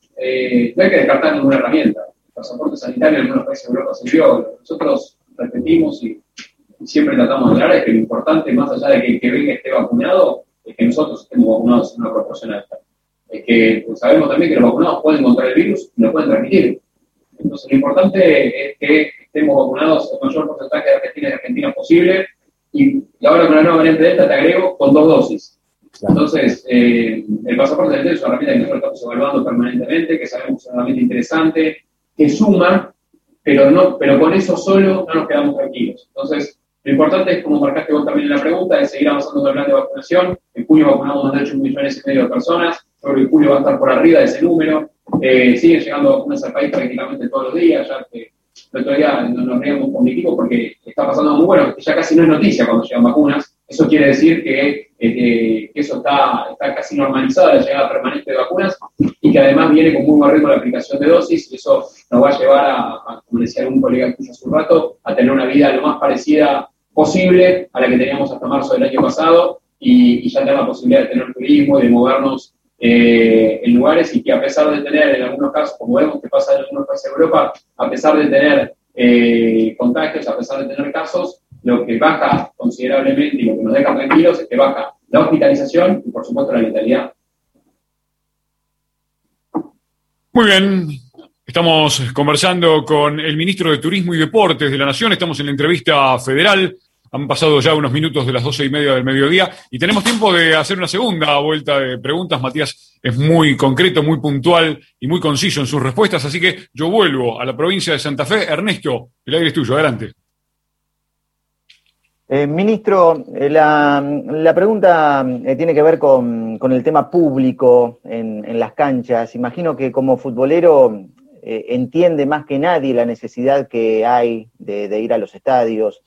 no hay que descartar ninguna herramienta. El pasaporte sanitario en algunos países de Europa se vio. Nosotros repetimos y siempre tratamos de hablar es que lo importante, más allá de que el que venga esté vacunado, es que nosotros estemos vacunados en una proporción alta. Es que pues, sabemos también que los vacunados pueden encontrar el virus y lo pueden transmitir. Entonces, lo importante es que estemos vacunados el mayor porcentaje de argentinos y argentinos posible. Y, ahora con la nueva variante Delta te agrego con dos dosis. Entonces, eh, el pasaporte del es una herramienta que nosotros estamos evaluando permanentemente, que sabemos que es una herramienta interesante, que suma, pero, no, pero con eso solo no nos quedamos tranquilos. Entonces, lo importante es, como marcaste vos también en la pregunta, es seguir avanzando en el plan de vacunación. En junio vacunamos más de 8 millones y medio de personas. Yo creo que julio va a estar por arriba de ese número. Eh, siguen llegando vacunas al país prácticamente todos los días. Ya que el otro día nos reíamos con mi equipo porque está pasando muy bueno, ya casi no es noticia cuando llegan vacunas. Eso quiere decir que, eh, eso está, está casi normalizado, la llegada permanente de vacunas y que además viene con muy buen ritmo la aplicación de dosis y eso nos va a llevar a, como decía algún colega tuyo hace un rato, a tener una vida lo más parecida posible a la que teníamos hasta marzo del año pasado y, ya tener la posibilidad de tener turismo de movernos eh, en lugares y que a pesar de tener en algunos casos, como vemos que pasa en algunos países de Europa, a pesar de tener eh, contagios, a pesar de tener casos, lo que baja considerablemente y lo que nos deja tranquilos es que baja la hospitalización y por supuesto la letalidad. Muy bien, Estamos conversando con el ministro de Turismo y Deportes de la Nación. Estamos en la entrevista federal. Han pasado ya unos minutos de las doce y media del mediodía y tenemos tiempo de hacer una segunda vuelta de preguntas. Matías es muy concreto, muy puntual y muy conciso en sus respuestas, así que yo vuelvo a la provincia de Santa Fe. Ernesto, el aire es tuyo, adelante. Eh, ministro, eh, la, pregunta eh, tiene que ver con, el tema público en, las canchas. Imagino que como futbolero entiende más que nadie la necesidad que hay de, ir a los estadios.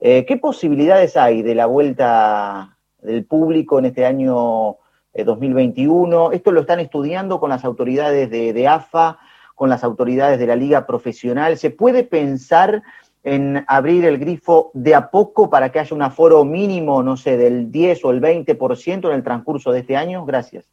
¿Qué posibilidades hay de la vuelta del público en este año 2021? Eh, ¿Esto lo están estudiando con las autoridades de, de AFA, con las autoridades de la liga profesional? ¿Se puede pensar en abrir el grifo de a poco para que haya un aforo mínimo, no sé, del 10 o el 20% en el transcurso de este año? Gracias.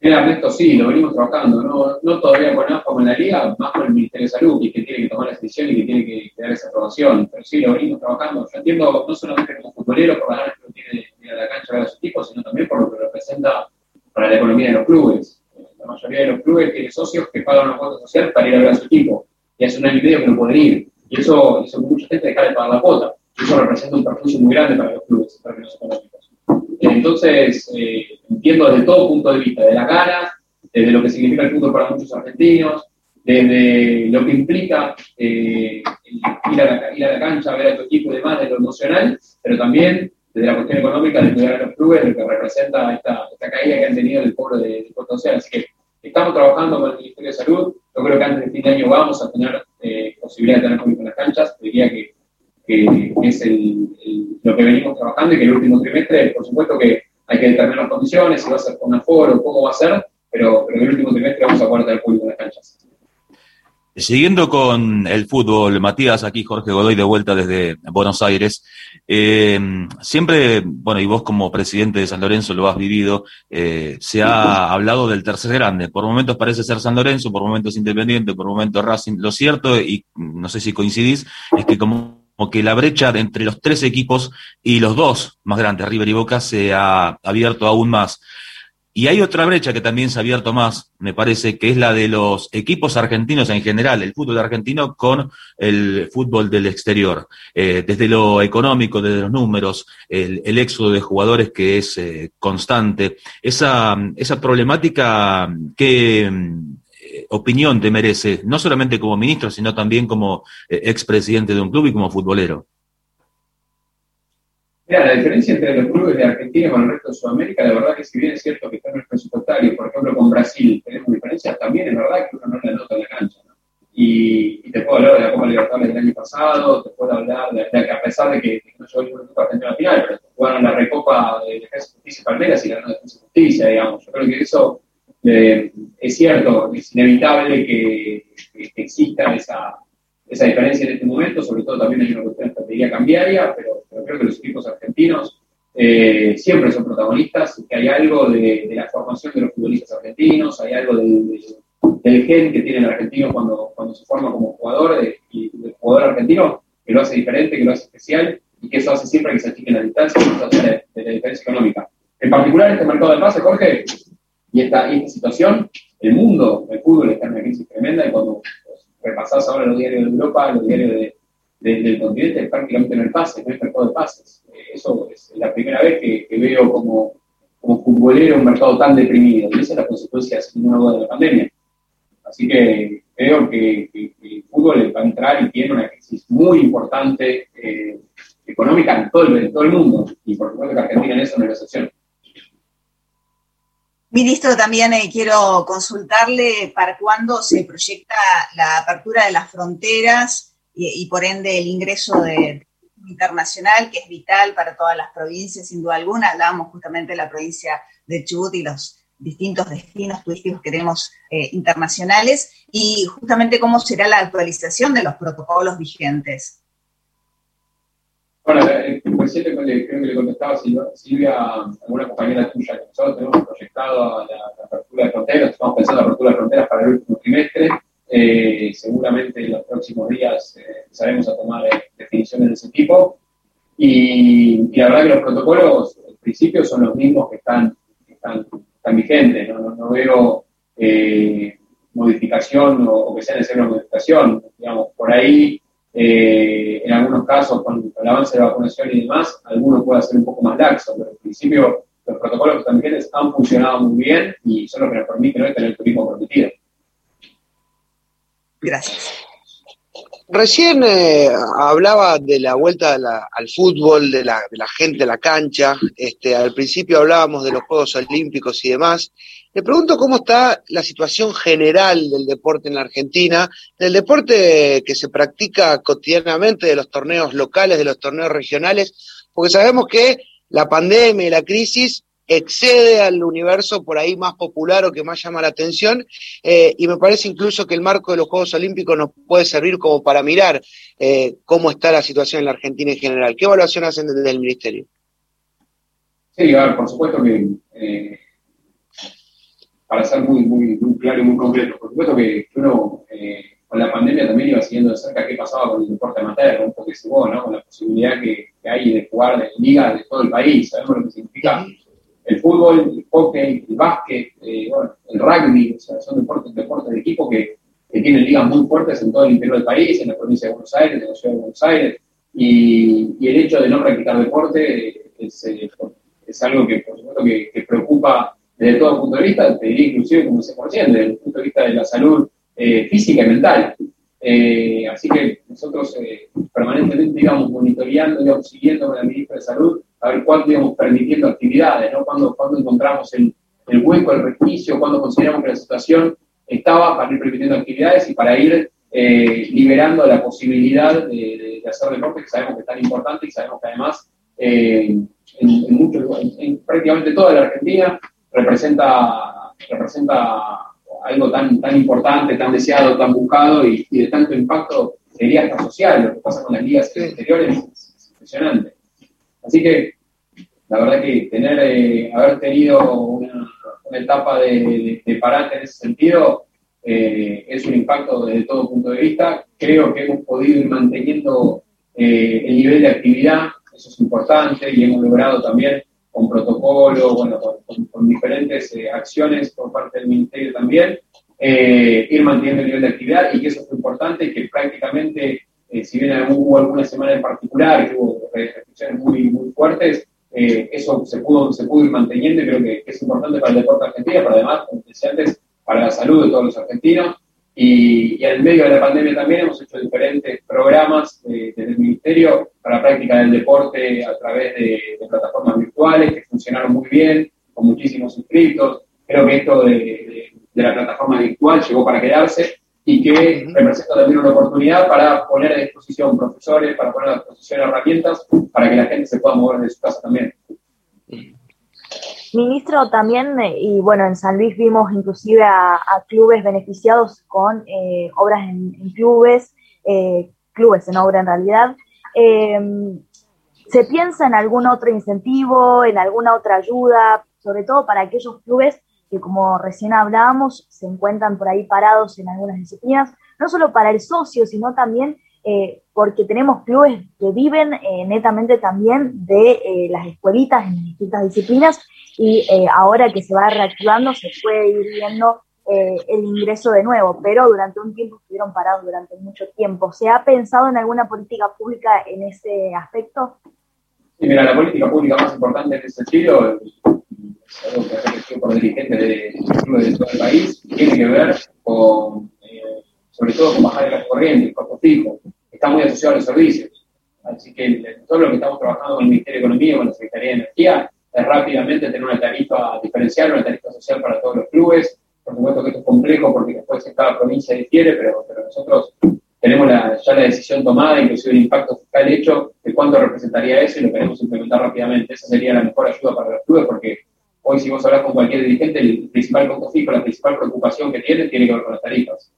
Mira, Ernesto, sí, lo venimos trabajando, no, no todavía con AFA con la Liga, más con el Ministerio de Salud, que, que tiene que tomar la decisión y que tiene que, dar esa aprobación, pero sí, lo venimos trabajando. Yo entiendo, no solamente como futbolero, por la ganas que tiene de ir a la cancha a ver a sus tipos, sino también por lo que representa para la economía de los clubes. La mayoría de los clubes tienen socios que pagan una cuota social para ir a ver a su equipo. Y hace un año y medio que no pueden ir. Y eso hizo mucha gente dejar de pagar la cuota. Eso representa un perjuicio muy grande para los clubes en términos económicos. Entonces, eh, entiendo desde todo punto de vista, de las ganas, desde lo que significa el fútbol para muchos argentinos, desde lo que implica eh, ir, a la, ir, a la, cancha, ver a tu equipo y demás, de lo emocional, pero también desde la cuestión económica de cuidar a los clubes, lo que representa esta, esta caída que han tenido del cobro de, de social. Así que estamos trabajando con el Ministerio de Salud. Yo creo que antes de fin de año vamos a tener eh, posibilidad de tener público en las canchas. Diría que, es lo que venimos trabajando y que el último trimestre, por supuesto que hay que determinar las condiciones, si va a ser con aforo, cómo va a ser, pero, pero el último trimestre vamos a poder tener público. Siguiendo con el fútbol, Matías, aquí Jorge Godoy de vuelta desde Buenos Aires. Eh, siempre, bueno, y vos como presidente de San Lorenzo lo has vivido, eh, se ha hablado del tercer grande. Por momentos parece ser San Lorenzo, por momentos Independiente, por momentos Racing. Lo cierto, y no sé si coincidís, es que como que la brecha entre los tres equipos y los dos más grandes, River y Boca, se ha abierto aún más. Y hay otra brecha que también se ha abierto más, me parece, que es la de los equipos argentinos en general, el fútbol argentino con el fútbol del exterior. Eh, desde lo económico, desde los números, el, éxodo de jugadores que es eh, constante. Esa, esa problemática, ¿qué eh, opinión te merece? No solamente como ministro, sino también como expresidente de un club y como futbolero. Mira, la diferencia entre los clubes de Argentina con el resto de Sudamérica, la verdad que si bien es cierto que están en el presupuestario, por ejemplo con Brasil tenemos diferencias, también es verdad que uno no la nota en la cancha. ¿no? Y, y, te puedo hablar de la Copa Libertadores del año pasado, te puedo hablar de, de que a pesar de que, no llegó ningún equipo argentino a final, pero jugaron la Recopa de Defensa Justicia y Palmeiras y ganó Defensa Justicia, digamos. Yo creo que eso eh, es cierto, es inevitable que exista esa, esa diferencia en este momento, sobre todo también hay una cuestión de estrategia cambiaria, pero, creo que los equipos argentinos eh, siempre son protagonistas, que hay algo de, de, la formación de los futbolistas argentinos, hay algo de, de, del gen que tiene el argentino cuando, cuando se forma como jugador, y el jugador argentino, que lo hace diferente, que lo hace especial, y que eso hace siempre que se achiquen las distancias, y de, de la diferencia económica. En particular, este mercado de pase, Jorge, y esta, esta situación, el mundo, el fútbol está en una crisis tremenda, y cuando repasás ahora los diarios de Europa, los diarios de, de, del continente, prácticamente no hay pases, no hay mercado de pases. Eso es la primera vez que, que veo como, como futbolero un mercado tan deprimido, y esa es la consecuencia, sin ninguna duda, de la pandemia. Así que creo que, que, que, el fútbol va a entrar y tiene una crisis muy importante eh, económica en todo, el, en todo el mundo, y por supuesto que Argentina en eso no es la excepción. Ministro, también eh, quiero consultarle para cuándo se proyecta la apertura de las fronteras y, por ende el ingreso de, internacional, que es vital para todas las provincias, sin duda alguna. Hablábamos justamente de la provincia de Chubut y los distintos destinos turísticos que tenemos eh, internacionales y justamente cómo será la actualización de los protocolos vigentes. Bueno, el presidente creo que le contestaba Silvia, Silvia alguna compañera tuya, que nosotros tenemos proyectado la, la, apertura de fronteras, estamos pensando en la apertura de fronteras para el último trimestre, eh, seguramente en los próximos días eh, empezaremos a tomar eh, definiciones de ese tipo, y, y, la verdad que los protocolos, en principio, son los mismos que están, que están, están vigentes, no, no, no veo eh, modificación o, o, que sea necesaria una modificación, digamos, por ahí eh, en algunos casos, con, el avance de vacunación y demás, algunos puede ser un poco más laxo, pero en principio los protocolos que están vigentes han funcionado muy bien y son los que nos permiten hoy tener el turismo permitido. Gracias. Recién eh, hablaba de la vuelta al fútbol, de la, de la, gente a la cancha. Este, al principio hablábamos de los Juegos Olímpicos y demás. Le pregunto cómo está la situación general del deporte en la Argentina, del deporte que se practica cotidianamente, de los torneos locales, de los torneos regionales, porque sabemos que la pandemia y la crisis excede al universo por ahí más popular o que más llama la atención, eh, y me parece incluso que el marco de los Juegos Olímpicos nos puede servir como para mirar eh, cómo está la situación en la Argentina en general. ¿Qué evaluación hacen desde el Ministerio? Sí, a ver, por supuesto que, eh, para ser muy, muy, muy, claro y muy concreto, por supuesto que uno eh, con la pandemia también iba siguiendo de cerca qué pasaba con el deporte amateur, un poco que se ¿no? con la posibilidad que, hay de jugar de ligas de todo el país, sabemos lo que significa el fútbol, el hockey, el básquet, eh, bueno, el rugby, o sea, son deportes, deportes de equipo que, tienen ligas muy fuertes en todo el interior del país, en la provincia de Buenos Aires, en la ciudad de Buenos Aires, y, el hecho de no practicar deporte es, eh, es algo que, por supuesto, que, preocupa desde todo punto de vista, te diría inclusive, como se desde el punto de vista de la salud eh, física y mental. Eh, así que nosotros permanentemente íbamos monitoreando, íbamos siguiendo con la ministra de Salud a ver cuándo íbamos permitiendo actividades, ¿no? cuándo, cuándo encontramos el, el hueco, el resquicio, cuándo consideramos que la situación estaba para ir permitiendo actividades y para ir eh, liberando la posibilidad de, hacer deporte, que sabemos que es tan importante y sabemos que además eh, en, prácticamente toda la Argentina representa, representa algo tan, tan importante, tan deseado, tan buscado y, de tanto impacto, sería hasta social, lo que pasa con las ligas exteriores es impresionante. Así que la verdad que tener, eh, haber tenido una, etapa de, parate en ese sentido eh, es un impacto desde todo punto de vista. Creo que hemos podido ir manteniendo eh, el nivel de actividad, eso es importante, y hemos logrado también con protocolo, bueno, con, diferentes acciones por parte del Ministerio también, ir manteniendo el nivel de actividad y que eso es importante que prácticamente, si bien hubo alguna semana en particular que hubo restricciones muy, muy fuertes, eh, eso se pudo, se pudo ir manteniendo y creo que, es importante para el deporte argentino, pero además, como decía antes, para la salud de todos los argentinos. Y, y en medio de la pandemia también hemos hecho diferentes programas eh, desde el Ministerio para la práctica del deporte a través de, plataformas virtuales que funcionaron muy bien, con muchísimos inscritos. Creo que esto de la plataforma virtual llegó para quedarse y que representa también una oportunidad para poner a disposición profesores, para poner a disposición herramientas para que la gente se pueda mover de su casa también. Ministro, también, eh, y bueno, en San Luis vimos inclusive a, clubes beneficiados con eh, obras en, clubes, eh, clubes en obra en realidad. ¿Se piensa en algún otro incentivo, en alguna otra ayuda, sobre todo para aquellos clubes que como recién hablábamos, se encuentran por ahí parados en algunas disciplinas, no solo para el socio, sino también eh, porque tenemos clubes que viven eh, netamente también de eh, las escuelitas en distintas disciplinas y ahora que se va reactivando se puede ir viendo el ingreso de nuevo, pero durante un tiempo estuvieron parados durante mucho tiempo. ¿Se ha pensado en alguna política pública en ese aspecto? Sí, mira, la política pública más importante en ese sentido algo que ha por dirigentes de, de todo el país, tiene que ver con, sobre todo con bajar las corrientes, el costo fijo, está muy asociado a los servicios. Así que todo lo que estamos trabajando con el Ministerio de Economía, con la Secretaría de Energía, es rápidamente tener una tarifa diferencial, una tarifa social para todos los clubes. Por supuesto que esto es complejo porque después en cada provincia difiere, pero, pero nosotros tenemos ya la decisión tomada, inclusive el impacto fiscal hecho de cuánto representaría eso y lo queremos implementar rápidamente. Esa sería la mejor ayuda para los clubes porque Hoy, si vos hablas con cualquier dirigente, el principal costo fijo, la principal preocupación que tiene, tiene que ver con las tarifas.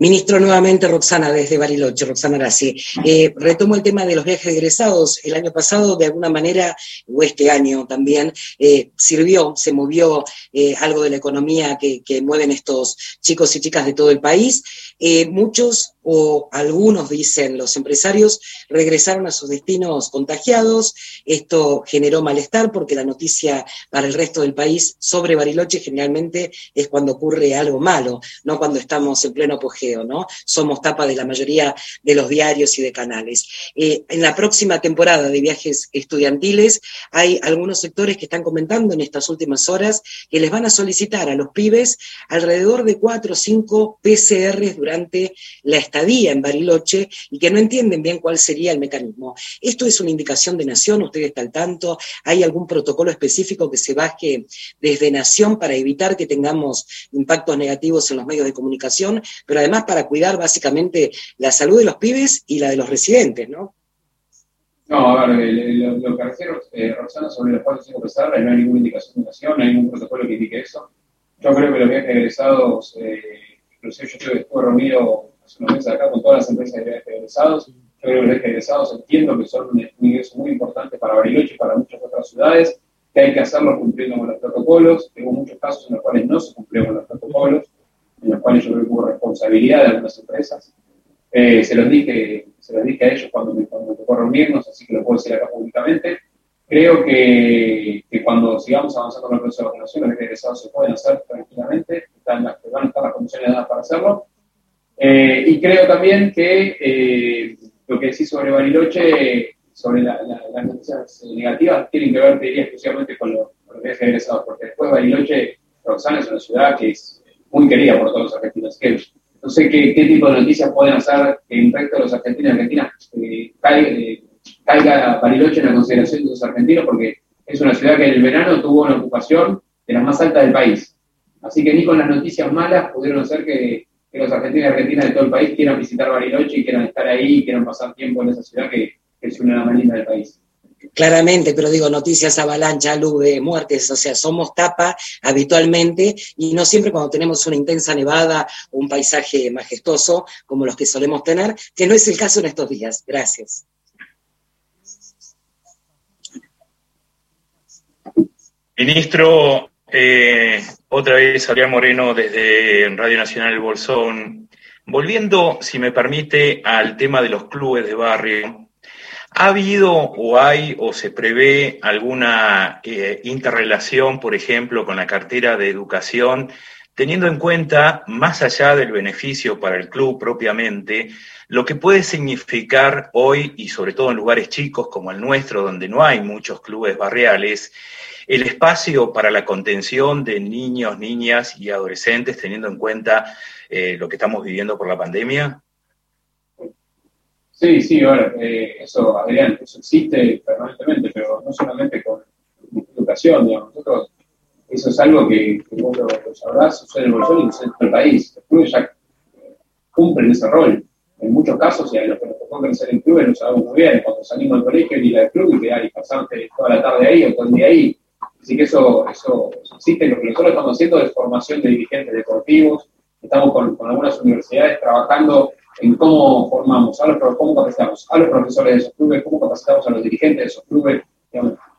Ministro, nuevamente Roxana desde Bariloche, Roxana Arasi. Eh, retomo el tema de los viajes egresados. El año pasado, de alguna manera, o este año también, eh, sirvió, se movió eh, algo de la economía que, que, mueven estos chicos y chicas de todo el país. muchos o algunos, dicen los empresarios, regresaron a sus destinos contagiados. Esto generó malestar porque la noticia para el resto del país sobre Bariloche generalmente es cuando ocurre algo malo, no cuando estamos en pleno apogeo, ¿no? Somos tapa de la mayoría de los diarios y de canales. Eh, en la próxima temporada de viajes estudiantiles hay algunos sectores que están comentando en estas últimas horas que les van a solicitar a los pibes alrededor de cuatro o cinco PCRs durante la estadía en Bariloche y que no entienden bien cuál sería el mecanismo. ¿Esto es una indicación de Nación? ¿Usted está al tanto? ¿Hay algún protocolo específico que se baje desde Nación para evitar que tengamos impactos negativos en los medios de comunicación, pero además para cuidar básicamente la salud de los pibes y la de los residentes, ¿no? No, a ver, lo, que refiero, eh, Roxana, sobre los cuatro cinco no hay ninguna indicación de nación, no hay ningún protocolo que indique eso. Yo creo que los viajes egresados, eh, inclusive yo estuve reunido una mesa acá con todas las empresas de viajes egresados. Yo creo que los egresados entiendo que son un ingreso muy importante para Bariloche y para muchas otras ciudades, que hay que hacerlo cumpliendo con los protocolos. Hubo muchos casos en los cuales no se cumplieron con los protocolos, en los cuales yo creo que hubo responsabilidad de algunas empresas. Eh, se, los dije, se los dije a ellos cuando me, tocó reunirnos, así que lo puedo decir acá públicamente. creo que, que, cuando sigamos avanzando con el proceso de vacunación, los egresados se pueden hacer tranquilamente, están las, van a estar las condiciones dadas para hacerlo. Eh, y creo también que eh, lo que decís sobre Bariloche, sobre las noticias negativas, tienen que ver, te diría, exclusivamente con, lo, con los egresados, porque después Bariloche, Roxana, es una ciudad que es muy querida por todos los argentinos. Que, no sé qué, qué, tipo de noticias pueden hacer que el resto los argentinos y argentinas eh, caiga, eh, caiga Bariloche en la consideración de los argentinos, porque es una ciudad que en el verano tuvo una ocupación de las más altas del país. Así que ni con las noticias malas pudieron hacer que, que los argentinos y argentinas de todo el país quieran visitar Bariloche y quieran estar ahí y quieran pasar tiempo en esa ciudad que es una de las más lindas del país. Claramente, pero digo, noticias avalancha, luz muertes, o sea, somos tapa habitualmente y no siempre cuando tenemos una intensa nevada o un paisaje majestuoso como los que solemos tener, que no es el caso en estos días. Gracias. Ministro, eh, otra vez Adrián Moreno desde Radio Nacional El Bolsón. Volviendo, si me permite, al tema de los clubes de barrio, ¿Ha habido o hay o se prevé alguna eh, interrelación, por ejemplo, con la cartera de educación, teniendo en cuenta, más allá del beneficio para el club propiamente, lo que puede significar hoy, y sobre todo en lugares chicos como el nuestro, donde no hay muchos clubes barriales, el espacio para la contención de niños, niñas y adolescentes, teniendo en cuenta eh, lo que estamos viviendo por la pandemia? Sí, sí, ahora, eh, eso, Adrián, eso existe permanentemente, pero no solamente con educación, digamos, nosotros, eso es algo que, vos lo, sabrás, sucede en el bolsillo y en el país. Los clubes ya cumplen ese rol. En muchos casos, y a los que nos tocó crecer en clubes lo sabemos muy bien, cuando salimos del colegio y del club y quedar y pasarte toda la tarde ahí o todo el día ahí. Así que eso, eso, existe. Lo que nosotros estamos haciendo es formación de dirigentes deportivos. Estamos con algunas universidades trabajando en cómo formamos, a los, cómo capacitamos a los profesores de esos clubes, cómo capacitamos a los dirigentes de esos clubes,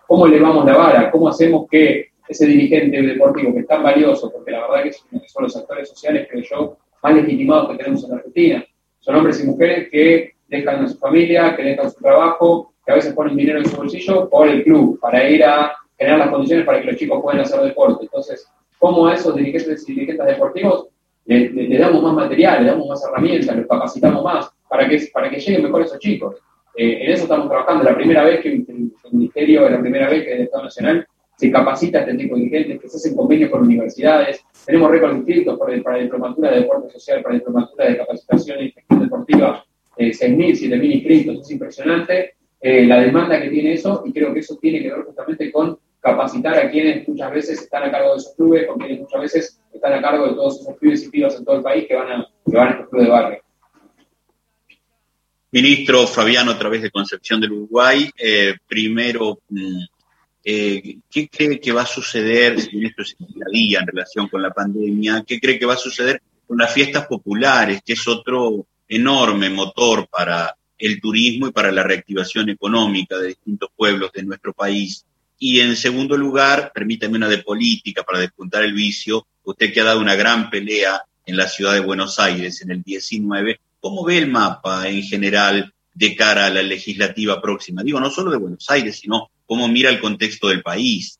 cómo elevamos la vara, cómo hacemos que ese dirigente deportivo que es tan valioso, porque la verdad que son los actores sociales, creo yo, más legitimados que tenemos en Argentina. Son hombres y mujeres que dejan a su familia, que dejan su trabajo, que a veces ponen dinero en su bolsillo por el club, para ir a generar las condiciones para que los chicos puedan hacer deporte. Entonces, ¿cómo esos dirigentes y dirigentes deportivos le, damos más material, le damos más herramientas, los capacitamos más para que, para que lleguen mejor esos chicos. Eh, en eso estamos trabajando. La primera vez que el, Ministerio, la primera vez que el Estado Nacional se capacita a este tipo de dirigentes, que se hacen convenios con universidades. Tenemos récords inscritos para, para diplomatura de deporte social, para diplomatura de capacitación y gestión deportiva, eh, 6.000, 7.000 inscritos, es impresionante eh, la demanda que tiene eso y creo que eso tiene que ver justamente con capacitar a quienes muchas veces están a cargo de esos clubes, con quienes muchas veces están a cargo de todos esos clubes y pibas en todo el país que van a, que van estos clubes de barrio. Ministro Fabiano, a través de Concepción del Uruguay, eh, primero, mm, eh, ¿qué cree que va a suceder, si esto es día a día en relación con la pandemia, qué cree que va a suceder con las fiestas populares, que es otro enorme motor para el turismo y para la reactivación económica de distintos pueblos de nuestro país? Y en segundo lugar, permítame una de política para despuntar el vicio, usted que ha dado una gran pelea en la ciudad de Buenos Aires en el 19, ¿cómo ve el mapa en general de cara a la legislativa próxima? Digo, no solo de Buenos Aires, sino cómo mira el contexto del país.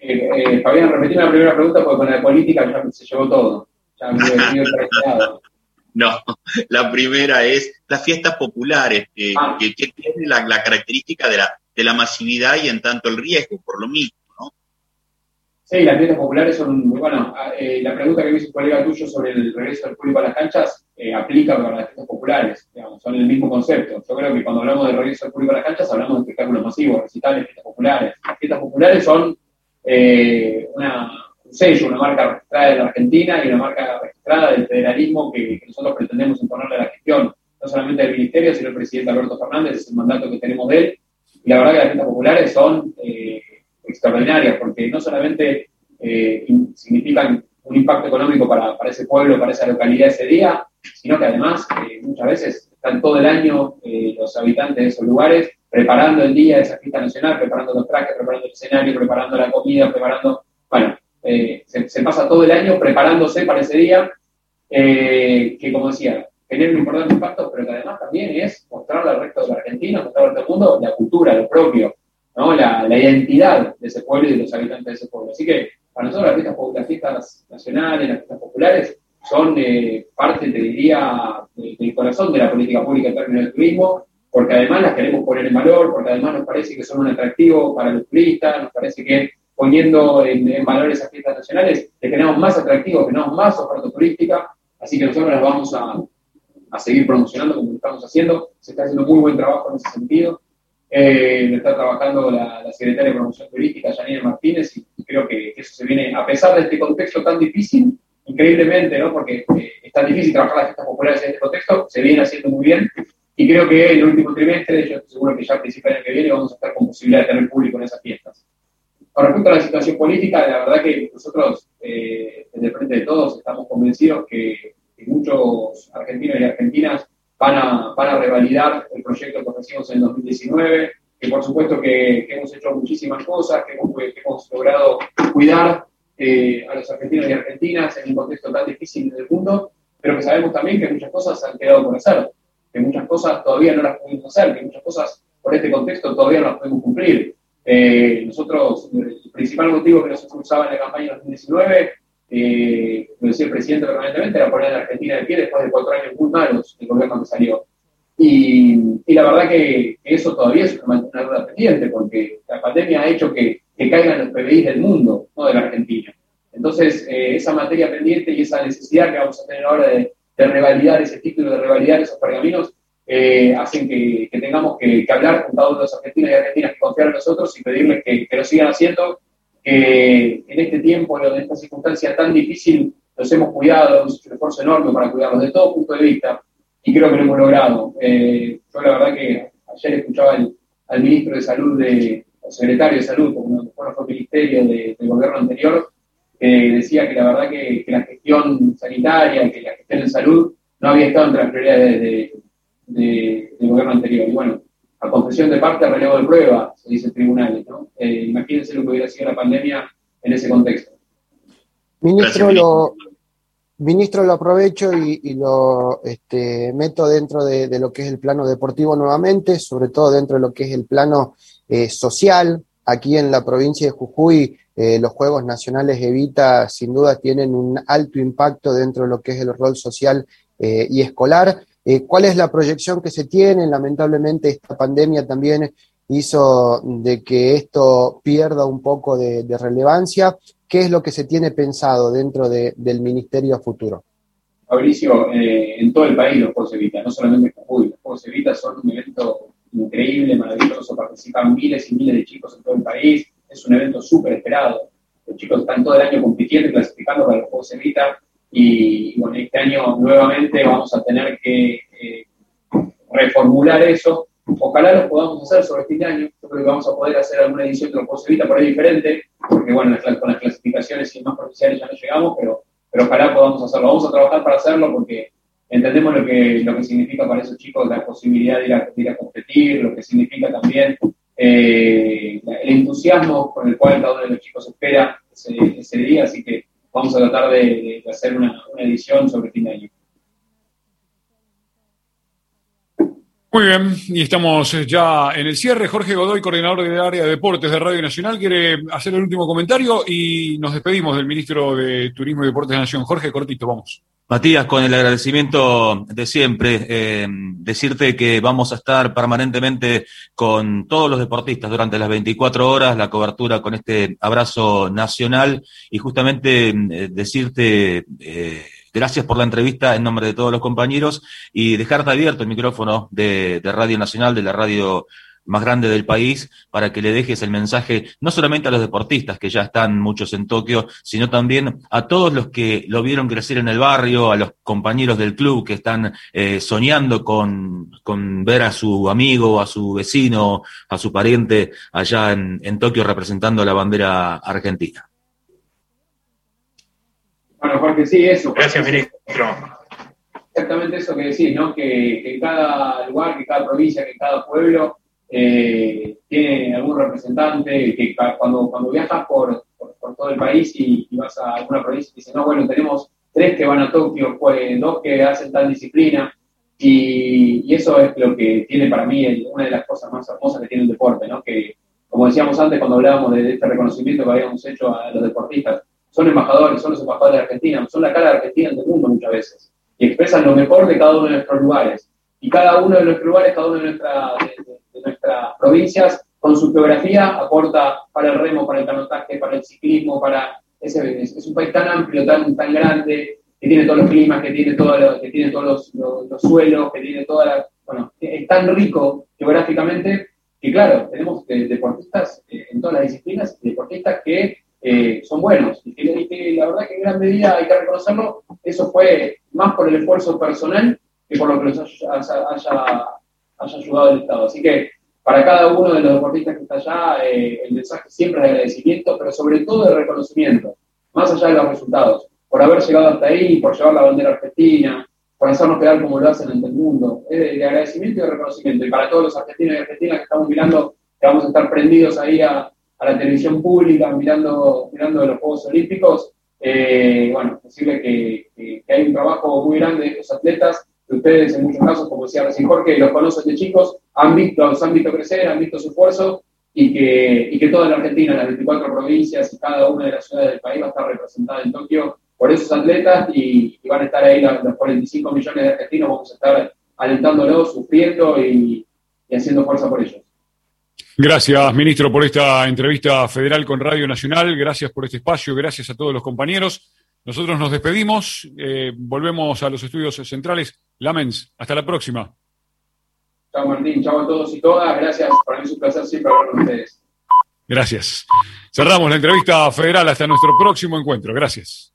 Eh, eh, Fabián, repetí la primera pregunta porque con la política ya se llevó todo. Ya me No, la primera es las fiestas populares, ah. que, que, tienen la, la, característica de la de la masividad y en tanto el riesgo, por lo mismo, ¿no? Sí, las fiestas populares son muy buenas. Ah, eh, la pregunta que me hizo un colega tuyo sobre el regreso del público a las canchas eh, aplica para las fiestas populares, digamos, son el mismo concepto. Yo creo que cuando hablamos de regreso del público a las canchas hablamos de espectáculos masivos, recitales, fiestas populares. Las fiestas populares son eh, una, un sello, una marca registrada de la Argentina y una marca registrada del federalismo que, que nosotros pretendemos imponerle a la gestión, no solamente del Ministerio, sino del presidente Alberto Fernández, es el mandato que tenemos de él, y la verdad que las fiestas populares son eh, extraordinarias porque no solamente eh, significan un impacto económico para, para, ese pueblo, para esa localidad ese día, sino que además eh, muchas veces están todo el año los habitantes de esos lugares preparando el día de esa fiesta nacional, preparando los trajes, preparando el escenario, preparando la comida, preparando, bueno, se, se, pasa todo el año preparándose para ese día, que como decía, genera un importante impacto, pero que además también es mostrarle al resto de la Argentina, mostrarle al resto del mundo la cultura, lo propio, ¿no? la, la, identidad de ese pueblo y de los habitantes de ese pueblo. Así que para nosotros las fiestas, las fiestas nacionales, las fiestas populares, son eh, parte, te diría, del corazón de la política pública en términos de turismo, porque además las queremos poner en valor, porque además nos parece que son un atractivo para los turistas, nos parece que poniendo en, valor esas fiestas nacionales, le generamos más atractivo, generamos más oferta turística, así que nosotros las vamos a, a seguir promocionando como lo estamos haciendo, se está haciendo muy buen trabajo en ese sentido, eh, está trabajando la, la, secretaria de Promoción Turística, Janine Martínez, y creo que eso se viene, a pesar de este contexto tan difícil, increíblemente, ¿no? porque eh, es tan difícil trabajar las fiestas populares en este contexto, se viene haciendo muy bien, y creo que en el último trimestre, yo seguro que ya a principios del año que viene vamos a estar con posibilidad de tener público en esas fiestas. Con respecto a la situación política, la verdad que nosotros, eh, desde el frente de todos, estamos convencidos que, muchos argentinos y argentinas van a, van a revalidar el proyecto que ofrecimos en 2019, que por supuesto que, hemos hecho muchísimas cosas, que hemos, que hemos logrado cuidar eh, a los argentinos y argentinas en un contexto tan difícil del mundo, pero que sabemos también que muchas cosas han quedado por hacer que muchas cosas todavía no las pudimos hacer, que muchas cosas por este contexto todavía no las podemos cumplir. Eh, nosotros, el principal motivo que nos impulsaba en la campaña de 2019, eh, lo decía el presidente permanentemente, era poner a la Argentina de pie después de cuatro años muy malos del gobierno que salió. Y, y la verdad que, eso todavía es una, duda pendiente, porque la pandemia ha hecho que, que caigan los PBI del mundo, no de la Argentina. Entonces, eh, esa materia pendiente y esa necesidad que vamos a tener ahora de, de revalidar ese título, de revalidar esos pergaminos, eh, hacen que, tengamos que, hablar con todos los argentinos y argentinas que confían en nosotros y pedirles que, lo sigan haciendo, que en este tiempo, en esta circunstancia tan difícil, los hemos cuidado, hemos hecho un esfuerzo enorme para cuidarlos de todo punto de vista y creo que lo hemos logrado. Eh, yo la verdad que ayer escuchaba al, ministro de Salud, de, al secretario de Salud, como fue el ministerio del gobierno anterior, decía que la verdad que, la gestión sanitaria, que la gestión de salud no había estado entre las prioridades de, del gobierno anterior. Y bueno, a confesión de parte, relevo de prueba, se dice en tribunales, ¿no? Eh, imagínense lo que hubiera sido la pandemia en ese contexto. Ministro, lo, ministro, lo aprovecho y, lo este, meto dentro de, lo que es el plano deportivo nuevamente, sobre todo dentro de lo que es el plano eh, social. Aquí en la provincia de Jujuy eh, los Juegos Nacionales Evita sin duda tienen un alto impacto dentro de lo que es el rol social eh, y escolar. Eh, ¿Cuál es la proyección que se tiene? Lamentablemente esta pandemia también hizo de que esto pierda un poco de, relevancia. ¿Qué es lo que se tiene pensado dentro del Ministerio futuro? Fabricio, en todo el país los Juegos Evita, no solamente en Jujuy, los Juegos Evita son un evento increíble, maravilloso, participan miles y miles de chicos en todo el país, es un evento súper esperado. Los chicos están todo el año compitiendo y clasificando para los Juegos Evita y bueno, este año nuevamente vamos a tener que eh, reformular eso. Ojalá lo podamos hacer sobre este año. Yo creo que vamos a poder hacer alguna edición de los Juegos por ahí diferente, porque bueno, con las clasificaciones y más profesionales ya no llegamos, pero, pero ojalá podamos hacerlo. Vamos a trabajar para hacerlo porque entendemos lo que, lo que significa para esos chicos la posibilidad de ir a, ir a competir, lo que significa también eh, el entusiasmo con el cual cada uno de los chicos espera ese, día, así que vamos a tratar de, hacer una, edición sobre fin de año. Muy bien, y estamos ya en el cierre. Jorge Godoy, coordinador del área de deportes de Radio Nacional, quiere hacer el último comentario y nos despedimos del ministro de Turismo y Deportes de la Nación. Jorge, cortito, vamos. Matías, con el agradecimiento de siempre, eh, decirte que vamos a estar permanentemente con todos los deportistas durante las 24 horas, la cobertura con este abrazo nacional y justamente eh, decirte eh, gracias por la entrevista en nombre de todos los compañeros y dejarte abierto el micrófono de, Radio Nacional, de la radio más grande del país para que le dejes el mensaje no solamente a los deportistas, que ya están muchos en Tokio, sino también a todos los que lo vieron crecer en el barrio, a los compañeros del club que están eh, soñando con, con, ver a su amigo, a su vecino, a su pariente allá en Tokio representando la bandera argentina. Bueno, Jorge, sí, eso. Gracias, ministro. Exactamente eso que decís, ¿no? Que, que, cada lugar, que cada provincia, que cada pueblo eh, tiene algún representante que cuando, cuando viajas por, por, todo el país y, vas a alguna provincia y dices, no, bueno, tenemos tres que van a Tokio, pues, dos que hacen tal disciplina, Y, eso es lo que tiene para mí una de las cosas más hermosas que tiene el deporte, ¿no? Que, como decíamos antes cuando hablábamos de, este reconocimiento que habíamos hecho a los deportistas, son embajadores, son los embajadores de Argentina, son la cara de Argentina en el mundo muchas veces, y expresan lo mejor de cada uno de nuestros lugares. Y cada uno de nuestros lugares, cada una de, nuestra, de nuestras provincias, con su geografía, aporta para el remo, para el canotaje, para el ciclismo, para ese, es, un país tan amplio, tan, tan grande, que tiene todos los climas, que tiene, todo que tiene todos los, suelos, que tiene toda la... Bueno, es tan rico geográficamente que, claro, tenemos deportistas eh, en todas las disciplinas, deportistas que eh, son buenos. Y que, la verdad que en gran medida hay que reconocerlo, eso fue más por el esfuerzo personal que por lo que nos haya, haya, haya ayudado el Estado. Así que para cada uno de los deportistas que está allá, eh, el mensaje siempre es de agradecimiento, pero sobre todo de reconocimiento, más allá de los resultados, por haber llegado hasta ahí, por llevar la bandera argentina, por hacernos quedar como lo hacen en el mundo. Es de, agradecimiento y de reconocimiento. Y para todos los argentinos y argentinas que estamos mirando, que vamos a estar prendidos ahí a, la televisión pública, mirando, mirando los Juegos Olímpicos, eh, bueno, decirle que, que, hay un trabajo muy grande de estos atletas ustedes en muchos casos, como decía recién Jorge, los conocen de chicos, han visto, los han visto crecer, han visto su esfuerzo y que, y que toda la Argentina, las 24 provincias y cada una de las ciudades del país va a estar representada en Tokio por esos atletas y, van a estar ahí los, 45 millones de argentinos, vamos a estar alentándolos, sufriendo y, y haciendo fuerza por ellos. Gracias, ministro, por esta entrevista federal con Radio Nacional. Gracias por este espacio. Gracias a todos los compañeros. Nosotros nos despedimos, eh, volvemos a los estudios centrales. Lamens, hasta la próxima. Chao Martín, chao a todos y todas. Gracias, para mí es un placer siempre hablar con ustedes. Gracias. Cerramos la entrevista federal hasta nuestro próximo encuentro. Gracias.